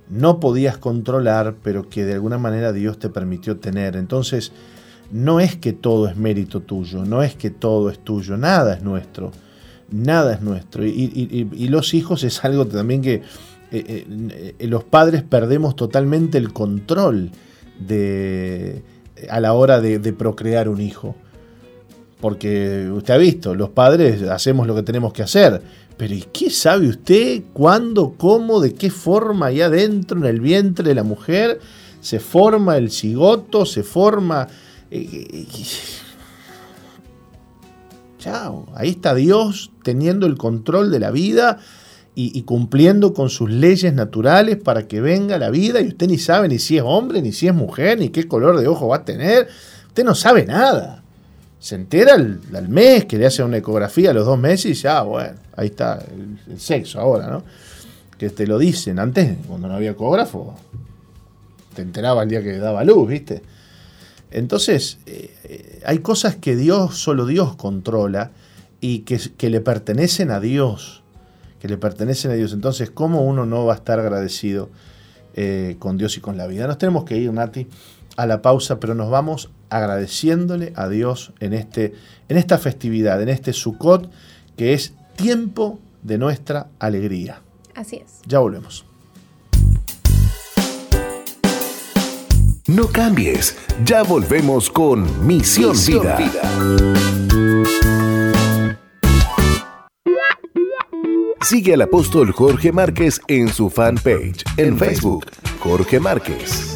no podías controlar, pero que de alguna manera Dios te permitió tener. Entonces, no es que todo es mérito tuyo, no es que todo es tuyo, nada es nuestro, nada es nuestro. Y, los hijos es algo también que eh, eh, los padres perdemos totalmente el control de a la hora de, procrear un hijo. Porque usted ha visto, los padres hacemos lo que tenemos que hacer, pero ¿y qué sabe usted cuándo, cómo, de qué forma ahí adentro, en el vientre de la mujer, se forma el cigoto, se forma... Eh, chao, ahí está Dios teniendo el control de la vida y, cumpliendo con sus leyes naturales para que venga la vida y usted ni sabe ni si es hombre, ni si es mujer, ni qué color de ojo va a tener. Usted no sabe nada. Se entera al, mes que le hacen una ecografía a los dos meses y dice, ah, bueno, ahí está el, sexo ahora, ¿no? Que te lo dicen. Antes, cuando no había ecógrafo, te enteraba el día que daba luz, ¿viste? Entonces, eh, eh, hay cosas que Dios, solo Dios controla y que, que le pertenecen a Dios que le pertenecen a Dios. Entonces, ¿cómo uno no va a estar agradecido eh, con Dios y con la vida? Nos tenemos que ir, Nati, a la pausa, pero nos vamos agradeciéndole a Dios en, este, en esta festividad, en este Sukkot, que es tiempo de nuestra alegría. Así es. Ya volvemos. No cambies, ya volvemos con Misión, Vida. Sigue al apóstol Jorge Márquez en su fanpage en Facebook, Jorge Márquez.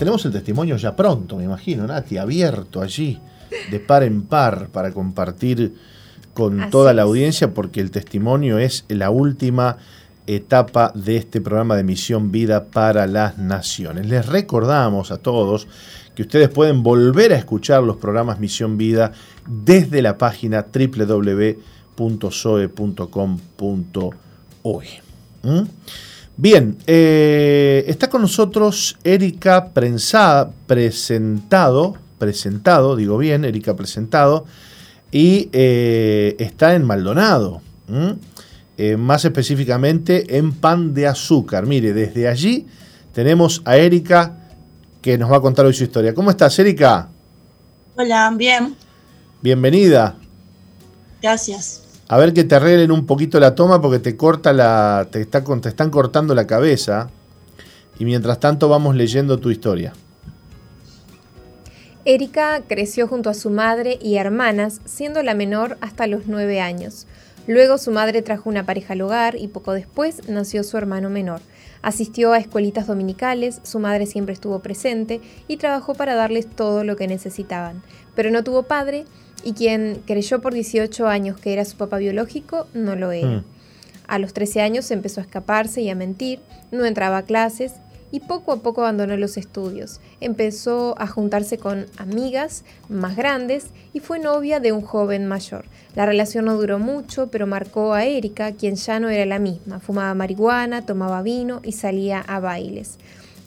Tenemos el testimonio ya pronto, me imagino, Nati, abierto allí, de par en par, para compartir con toda la audiencia, porque el testimonio es la última etapa de este programa de Misión Vida para las Naciones. Les recordamos a todos que ustedes pueden volver a escuchar los programas Misión Vida desde la página www.soe.com.oe. ¿Mm? Bien, eh, está con nosotros Erika Prensada, presentado, presentado, digo bien, Erika presentado, y eh, está en Maldonado, eh, más específicamente en Pan de Azúcar. Mire, desde allí tenemos a Erika que nos va a contar hoy su historia. ¿Cómo estás, Erika? Hola, bien. Bienvenida. Gracias. A ver que te arreglen un poquito la toma porque te corta la. te, te están cortando la cabeza. Y mientras tanto vamos leyendo tu historia. Erika creció junto a su madre y hermanas, siendo la menor hasta los nueve años. Luego su madre trajo una pareja al hogar y poco después nació su hermano menor. Asistió a escuelitas dominicales, su madre siempre estuvo presente y trabajó para darles todo lo que necesitaban. Pero no tuvo padre y quien creyó por 18 años que era su papá biológico no lo era. Mm. A los 13 años empezó a escaparse y a mentir, no entraba a clases y poco a poco abandonó los estudios. Empezó a juntarse con amigas más grandes y fue novia de un joven mayor. La relación no duró mucho, pero marcó a Erika, quien ya no era la misma. Fumaba marihuana, tomaba vino y salía a bailes.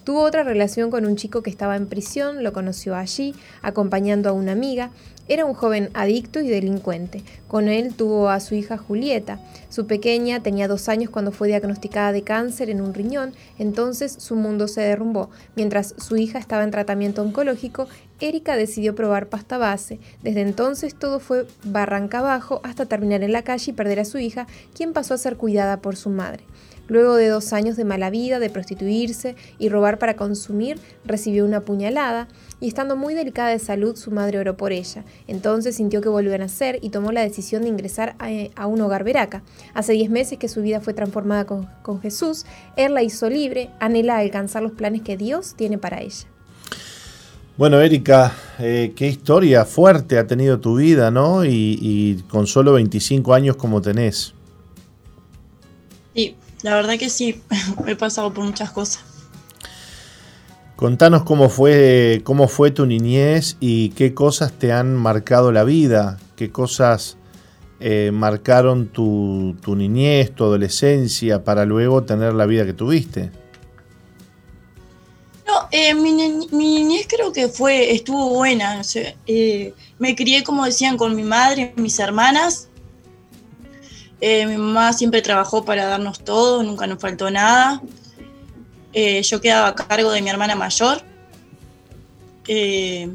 Tuvo otra relación con un chico que estaba en prisión, lo conoció allí, acompañando a una amiga. Era un joven adicto y delincuente. Con él tuvo a su hija Julieta. Su pequeña tenía dos años cuando fue diagnosticada de cáncer en un riñón, entonces su mundo se derrumbó. Mientras su hija estaba en tratamiento oncológico, Erika decidió probar pasta base. Desde entonces todo fue barranca abajo hasta terminar en la calle y perder a su hija, quien pasó a ser cuidada por su madre. Luego de dos años de mala vida, de prostituirse y robar para consumir, recibió una puñalada y estando muy delicada de salud, su madre oró por ella. Entonces sintió que volvió a nacer y tomó la decisión de ingresar a, un hogar veraca. Hace diez meses que su vida fue transformada con, Jesús, Él la hizo libre, anhela alcanzar los planes que Dios tiene para ella. Bueno, Erika, eh, qué historia fuerte ha tenido tu vida, ¿no? Y, y con solo 25 años como tenés. La verdad que sí, he pasado por muchas cosas. Contanos cómo fue, cómo fue tu niñez y qué cosas te han marcado la vida, qué cosas eh, marcaron tu, niñez, tu adolescencia, para luego tener la vida que tuviste. No, eh, mi, niñez creo que fue, estuvo buena. Eh, me crié, como decían, con mi madre, mis hermanas, eh, mi mamá siempre trabajó para darnos todo, nunca nos faltó nada. Eh, yo quedaba a cargo de mi hermana mayor. Eh,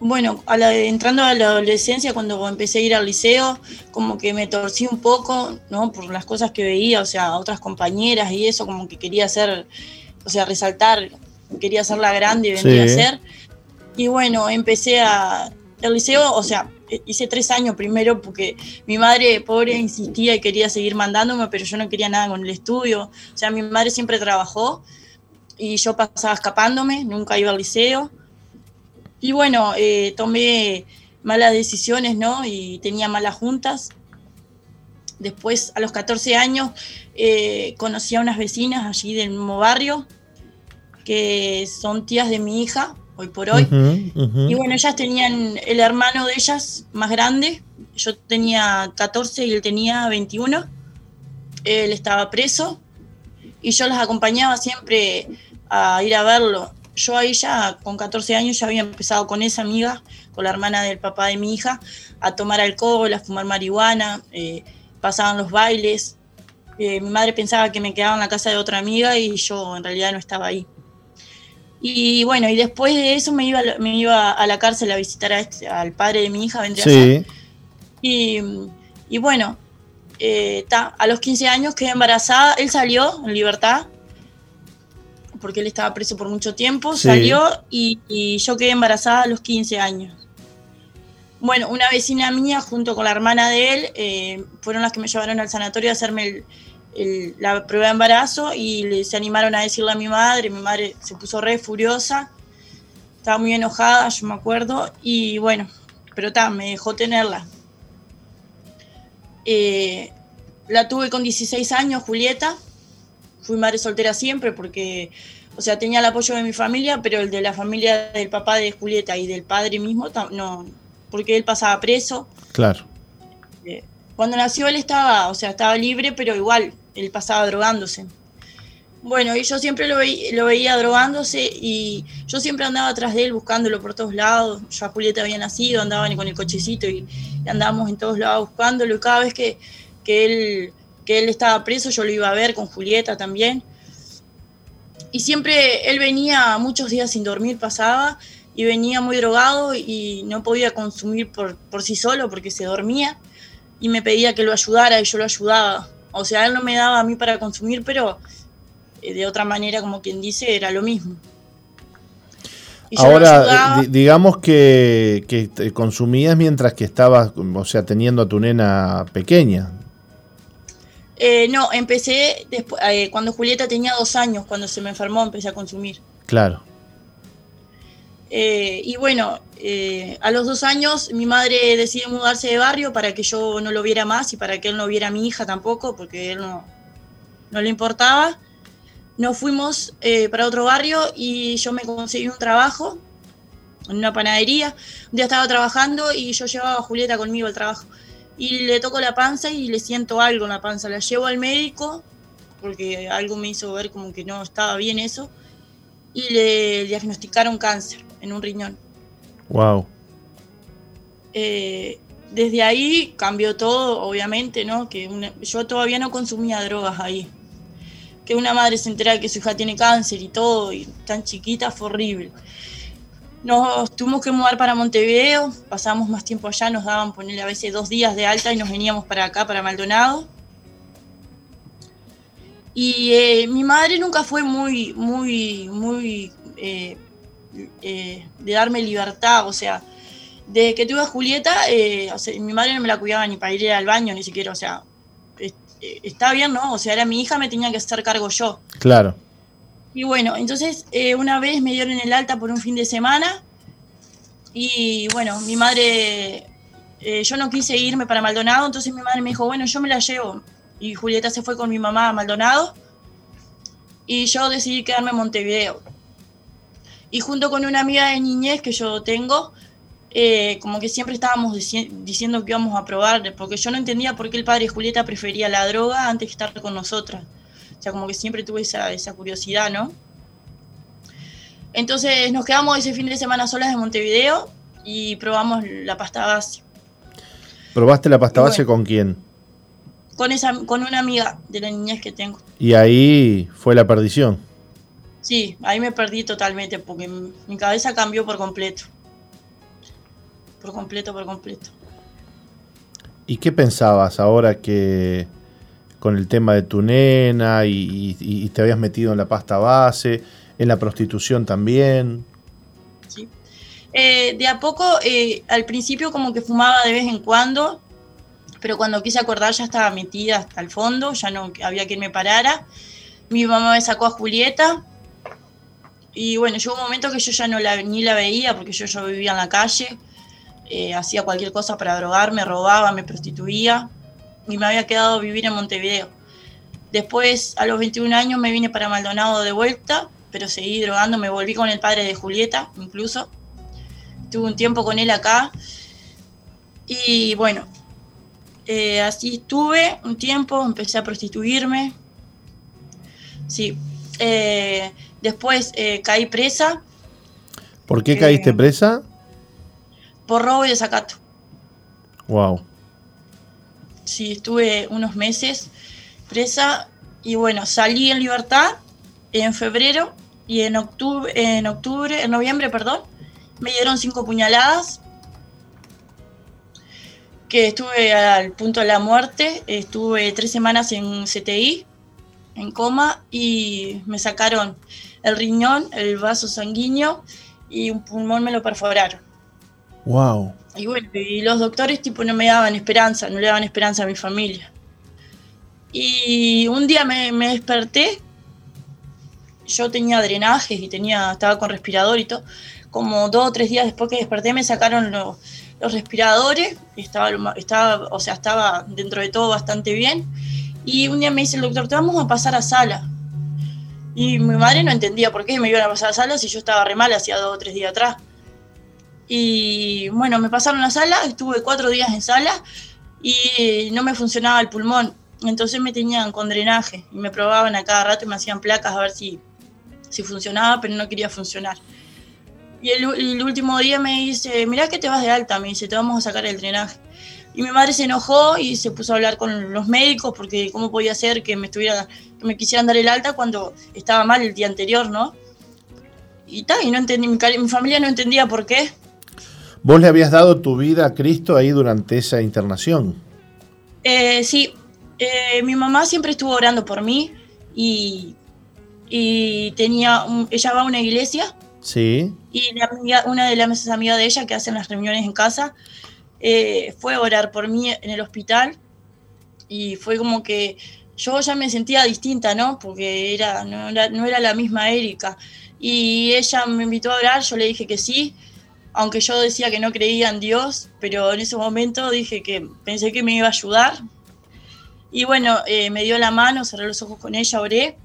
bueno, entrando a la adolescencia, cuando empecé a ir al liceo, como que me torcí un poco, ¿no? Por las cosas que veía, o sea, otras compañeras y eso, como que quería hacer, o sea, resaltar, quería ser la grande y vendría a ser. Y bueno, empecé a, el liceo, o sea, hice tres años primero porque mi madre pobre insistía y quería seguir mandándome, pero yo no quería nada con el estudio. O sea, mi madre siempre trabajó y yo pasaba escapándome, nunca iba al liceo. Y bueno, eh, tomé malas decisiones, ¿no? Y tenía malas juntas. Después, a los 14 años, eh, conocí a unas vecinas allí del mismo barrio, que son tías de mi hija, hoy por hoy. Y bueno, ellas tenían el hermano de ellas más grande, yo tenía 14 y él tenía 21, él estaba preso y yo las acompañaba siempre a ir a verlo. Yo ahí ya con 14 años ya había empezado con esa amiga, con la hermana del papá de mi hija, a tomar alcohol, a fumar marihuana, eh, pasaban los bailes. Eh, mi madre pensaba que me quedaba en la casa de otra amiga y yo en realidad no estaba ahí. Y bueno, y después de eso me iba, me iba a la cárcel a visitar a este, al padre de mi hija, vendría sí. Y, y, bueno, eh, a los 15 años quedé embarazada, él salió en libertad, porque él estaba preso por mucho tiempo, salió y, yo quedé embarazada a los 15 años. Bueno, una vecina mía junto con la hermana de él eh, fueron las que me llevaron al sanatorio a hacerme el, la prueba de embarazo y se animaron a decirle a mi madre, mi madre se puso re furiosa, estaba muy enojada, yo me acuerdo, y bueno, pero ta, me dejó tenerla. Eh, la tuve con 16 años, Julieta, fui madre soltera siempre porque, O sea, tenía el apoyo de mi familia, pero el de la familia del papá de Julieta y del padre mismo, no, porque él pasaba preso. Claro. Eh, cuando nació él estaba, o sea, estaba libre, pero igual, él pasaba drogándose. Bueno, y yo siempre lo, veía drogándose y yo siempre andaba atrás de él buscándolo por todos lados. Ya Julieta había nacido, andaban con el cochecito y, andábamos en todos lados buscándolo. Y cada vez que, que, él, que él estaba preso, yo lo iba a ver con Julieta también. Y siempre él venía muchos días sin dormir, pasaba, y venía muy drogado y no podía consumir por, por sí solo porque se dormía. Y me pedía que lo ayudara y yo lo ayudaba. O sea, él no me daba a mí para consumir, pero eh, de otra manera, como quien dice, era lo mismo. Ahora, digamos que, que, consumías mientras que estabas, o sea, teniendo a tu nena pequeña. Eh, no, empecé después, eh, cuando Julieta tenía dos años, cuando se me enfermó, empecé a consumir. Claro. Y bueno, a los dos años mi madre decide mudarse de barrio para que yo no lo viera más y para que él no viera a mi hija tampoco, porque él no, no le importaba nos fuimos eh, para otro barrio y yo me conseguí un trabajo en una panadería. Un día estaba trabajando y yo llevaba a Julieta conmigo al trabajo. Y le toco la panza y le siento algo en la panza. La llevo al médico porque algo me hizo ver como que no estaba bien eso. Y le diagnosticaron cáncer en un riñón. Wow. Eh, desde ahí cambió todo, obviamente, ¿no? Que yo todavía no consumía drogas ahí que una madre se entera que su hija tiene cáncer y todo, y tan chiquita, fue horrible. Nos tuvimos que mudar para Montevideo, pasamos más tiempo allá, nos daban ponerle a veces dos días de alta y nos veníamos para acá, para Maldonado. Y eh, mi madre nunca fue muy, muy, muy eh, eh, de darme libertad, o sea, desde que tuve a Julieta, mi madre no me la cuidaba ni para ir al baño, ni siquiera, o sea, eh, está bien, ¿no? O sea, era mi hija, me tenía que hacer cargo yo. Claro. Y bueno, entonces eh, una vez me dieron el alta por un fin de semana y bueno, mi madre, eh, yo no quise irme para Maldonado, entonces mi madre me dijo, bueno, yo me la llevo. Y Julieta se fue con mi mamá a Maldonado y yo decidí quedarme en Montevideo. Y junto con una amiga de niñez que yo tengo, eh, como que siempre estábamos diciendo que íbamos a probar, porque yo no entendía por qué el padre de Julieta prefería la droga antes que estar con nosotras. O sea, como que siempre tuve esa, esa curiosidad, ¿no? Entonces nos quedamos ese fin de semana solas en Montevideo y probamos la pasta base. ¿Probaste la pasta base con quién? Con, esa, con una amiga de la niñez que tengo. Y ahí fue la perdición. Sí, ahí me perdí totalmente porque mi cabeza cambió por completo por completo, por completo. ¿Y qué pensabas ahora que con el tema de tu nena y, te habías metido en la pasta base, en la prostitución también? Sí. Eh, de a poco, eh, al principio como que fumaba de vez en cuando, pero cuando quise acordar ya estaba metida hasta el fondo, ya no había quien me parara. Mi mamá me sacó a Julieta. Y bueno, llegó un momento que yo ya no la, ni la veía porque yo ya vivía en la calle eh, hacía cualquier cosa para drogarme, robaba, me prostituía y me había quedado a vivir en Montevideo. Después, a los 21 años, me vine para Maldonado de vuelta, pero seguí drogando, me volví con el padre de Julieta, incluso. Tuve un tiempo con él acá. Y bueno, eh, así estuve un tiempo, empecé a prostituirme. Sí. Eh, después caí presa. ¿Por qué caíste presa? por robo y desacato. Wow. Sí, estuve unos meses presa y bueno, salí en libertad en febrero y en octubre, en octubre, en noviembre, perdón, me dieron cinco puñaladas que estuve al punto de la muerte, estuve tres semanas en CTI, en coma, y me sacaron el riñón, el vaso sanguíneo y un pulmón me lo perforaron. Wow. Y bueno, y los doctores tipo no me daban esperanza, no le daban esperanza a mi familia. Y un día me, desperté, yo tenía drenajes y tenía, estaba con respirador y todo. Como dos o tres días después que desperté me sacaron los, respiradores, estaba, estaba, o sea, estaba dentro de todo bastante bien. Y un día me dice el doctor, te vamos a pasar a sala. Y mi madre no entendía por qué me iban a pasar a sala si yo estaba re mal hacía dos o tres días atrás. Y bueno, me pasaron a sala, estuve cuatro días en sala y no me funcionaba el pulmón. Entonces me tenían con drenaje y me probaban a cada rato y me hacían placas a ver si, si funcionaba, pero no quería funcionar. Y el, el último día me dice, mirá que te vas de alta, me dice, te vamos a sacar el drenaje. Y mi madre se enojó y se puso a hablar con los médicos porque cómo podía ser que me estuviera, que me quisieran dar el alta cuando estaba mal el día anterior, ¿no? Y tal, y no entendí, mi, mi familia no entendía por qué. ¿Vos le habías dado tu vida a Cristo ahí durante esa internación? Eh, sí, eh, mi mamá siempre estuvo orando por mí y, y tenía, un- ella va a una iglesia Sí. y la amiga- una de las amigas de ella que hacen las reuniones en casa eh, fue a orar por mí en el hospital y fue como que yo ya me sentía distinta, ¿no? Porque era, no, era, no era la misma Erika. Y ella me invitó a orar, yo le dije que sí, aunque yo decía que no creía en Dios, pero en ese momento dije que pensé que me iba a ayudar. Y bueno, eh, me dio la mano, cerré los ojos con ella, oré.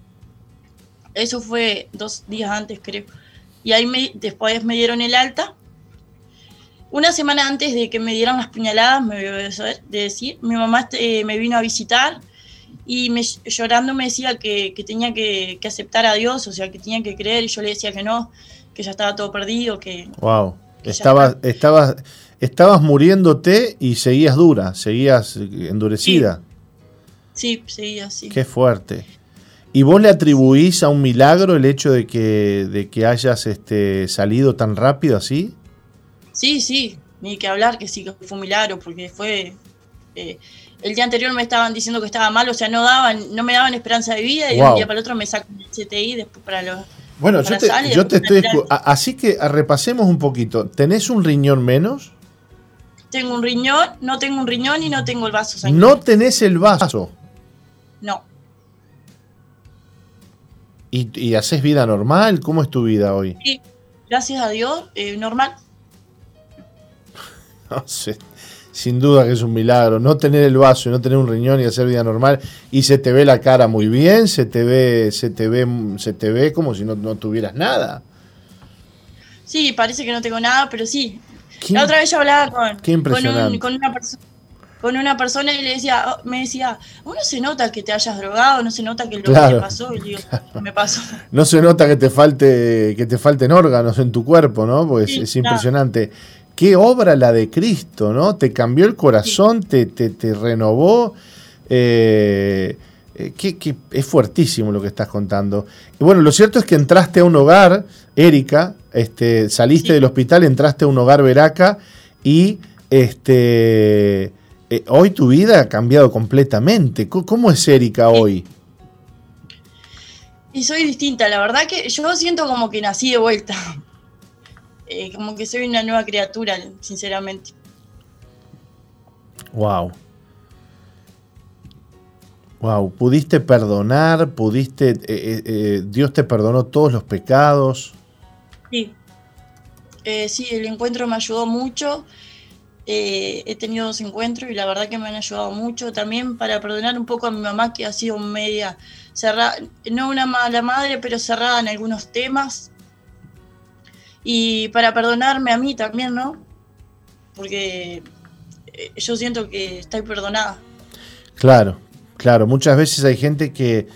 Eso fue dos días antes, creo. Y ahí me, después me dieron el alta. Una semana antes de que me dieran las puñaladas, me voy a saber- de decir, mi mamá eh, me vino a visitar y me, llorando me decía que, que tenía que, que aceptar a Dios, o sea, que tenía que creer, y yo le decía que no, que ya estaba todo perdido, que Wow. Que ya Estabas, estabas, estabas muriéndote y seguías dura, seguías eh, endurecida. sí, seguía así. Qué fuerte. ¿Y vos le atribuís a un milagro el hecho de que, de que hayas este, salido tan rápido así? Sí, sí, ni que hablar, que sí, que fue un milagro, porque fue... eh, el día anterior me estaban diciendo que estaba mal, o sea, no daban, no me daban esperanza de vida, y de un día para el otro me sacan el CTI después para los... Bueno, yo te, yo te estoy... Así que repasemos un poquito. ¿Tenés un riñón menos? Tengo un riñón, no tengo un riñón y no tengo el vaso sanguíneo. No tenés el vaso. No, ¿Y, y haces vida normal? ¿Cómo es tu vida hoy? sí, gracias a Dios, eh, normal. No sé. Sin duda que es un milagro. No tener el vaso y no tener un riñón y hacer vida normal. Y se te ve la cara muy bien, se te ve, se te ve, se te ve como si no, no tuvieras nada. Sí, parece que no tengo nada, pero sí. La otra vez yo hablaba con, con, un- con una persona con una persona y le decía, oh, me decía, uno se nota que te hayas drogado, no se nota que lo Claro, que te pasó, y digo, me pasó. No se nota que te falte, que te falten órganos en tu cuerpo, ¿no? Pues Sí, es claro. impresionante. Qué obra la de Cristo, ¿no? Te cambió el corazón, te, te, te renovó. eh, eh, que, que es fuertísimo lo que estás contando. Y bueno, lo cierto es que entraste a un hogar, Erika, este, saliste Sí. del hospital, entraste a un hogar Veraca y este, eh, hoy tu vida ha cambiado completamente. ¿Cómo, cómo es Erika hoy? Y soy distinta, la verdad que yo siento como que nací de vuelta. Eh, como que soy una nueva criatura, sinceramente. Wow. Wow, pudiste perdonar, pudiste, eh, Dios te perdonó todos los pecados. Sí. Sí, el encuentro me ayudó mucho. Eh, he tenido dos encuentros y la verdad que me han ayudado mucho. También para perdonar un poco a mi mamá que ha sido media cerrada, no una mala madre, pero cerrada en algunos temas. Y para perdonarme a mí también, ¿no? Porque eh, yo siento que estoy perdonada. Claro, claro, muchas veces hay gente que,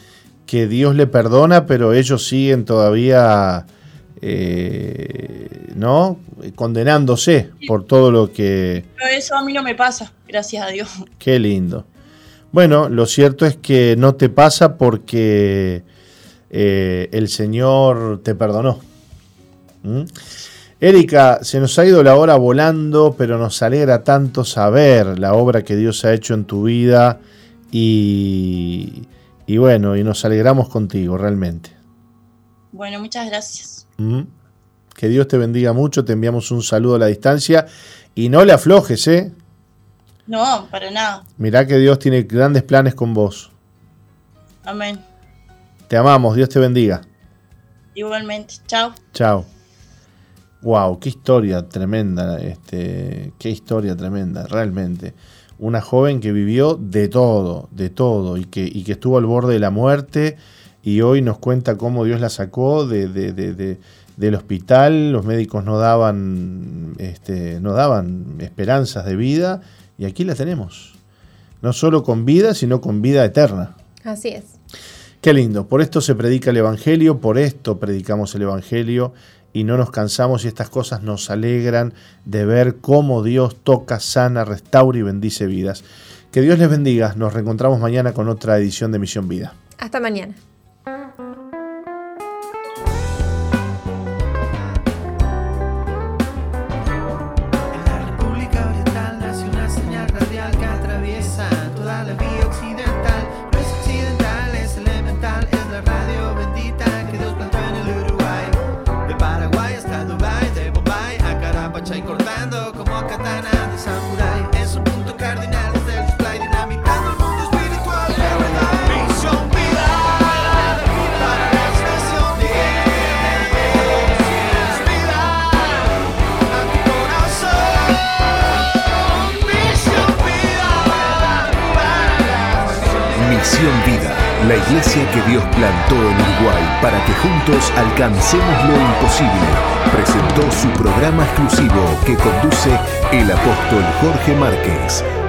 que Dios le perdona, pero ellos siguen todavía, eh, ¿no? Condenándose por todo lo que... Pero eso a mí no me pasa, gracias a Dios. Qué lindo. Bueno, lo cierto es que no te pasa porque eh, el Señor te perdonó. ¿Mm? Erika, se nos ha ido la hora volando, pero nos alegra tanto saber la obra que Dios ha hecho en tu vida y, y bueno, y nos alegramos contigo realmente. Bueno, muchas gracias. ¿Mm? Que Dios te bendiga mucho, te enviamos un saludo a la distancia y no le aflojes, ¿eh? No, para nada. Mirá que Dios tiene grandes planes con vos. Amén. Te amamos, Dios te bendiga. Igualmente. Chao. Chao. Wow, qué historia tremenda, este, qué historia tremenda, realmente. Una joven que vivió de todo, de todo, y que, y que estuvo al borde de la muerte, y hoy nos cuenta cómo Dios la sacó de, del hospital, los médicos no daban, este, no daban esperanzas de vida y aquí la tenemos. No solo con vida, sino con vida eterna. Así es. Qué lindo, por esto se predica el Evangelio, por esto predicamos el Evangelio y no nos cansamos y estas cosas nos alegran de ver cómo Dios toca, sana, restaura y bendice vidas. Que Dios les bendiga, nos reencontramos mañana con otra edición de Misión Vida. Hasta mañana. Juntos alcancemos lo imposible, presentó su programa exclusivo que conduce el apóstol Jorge Márquez.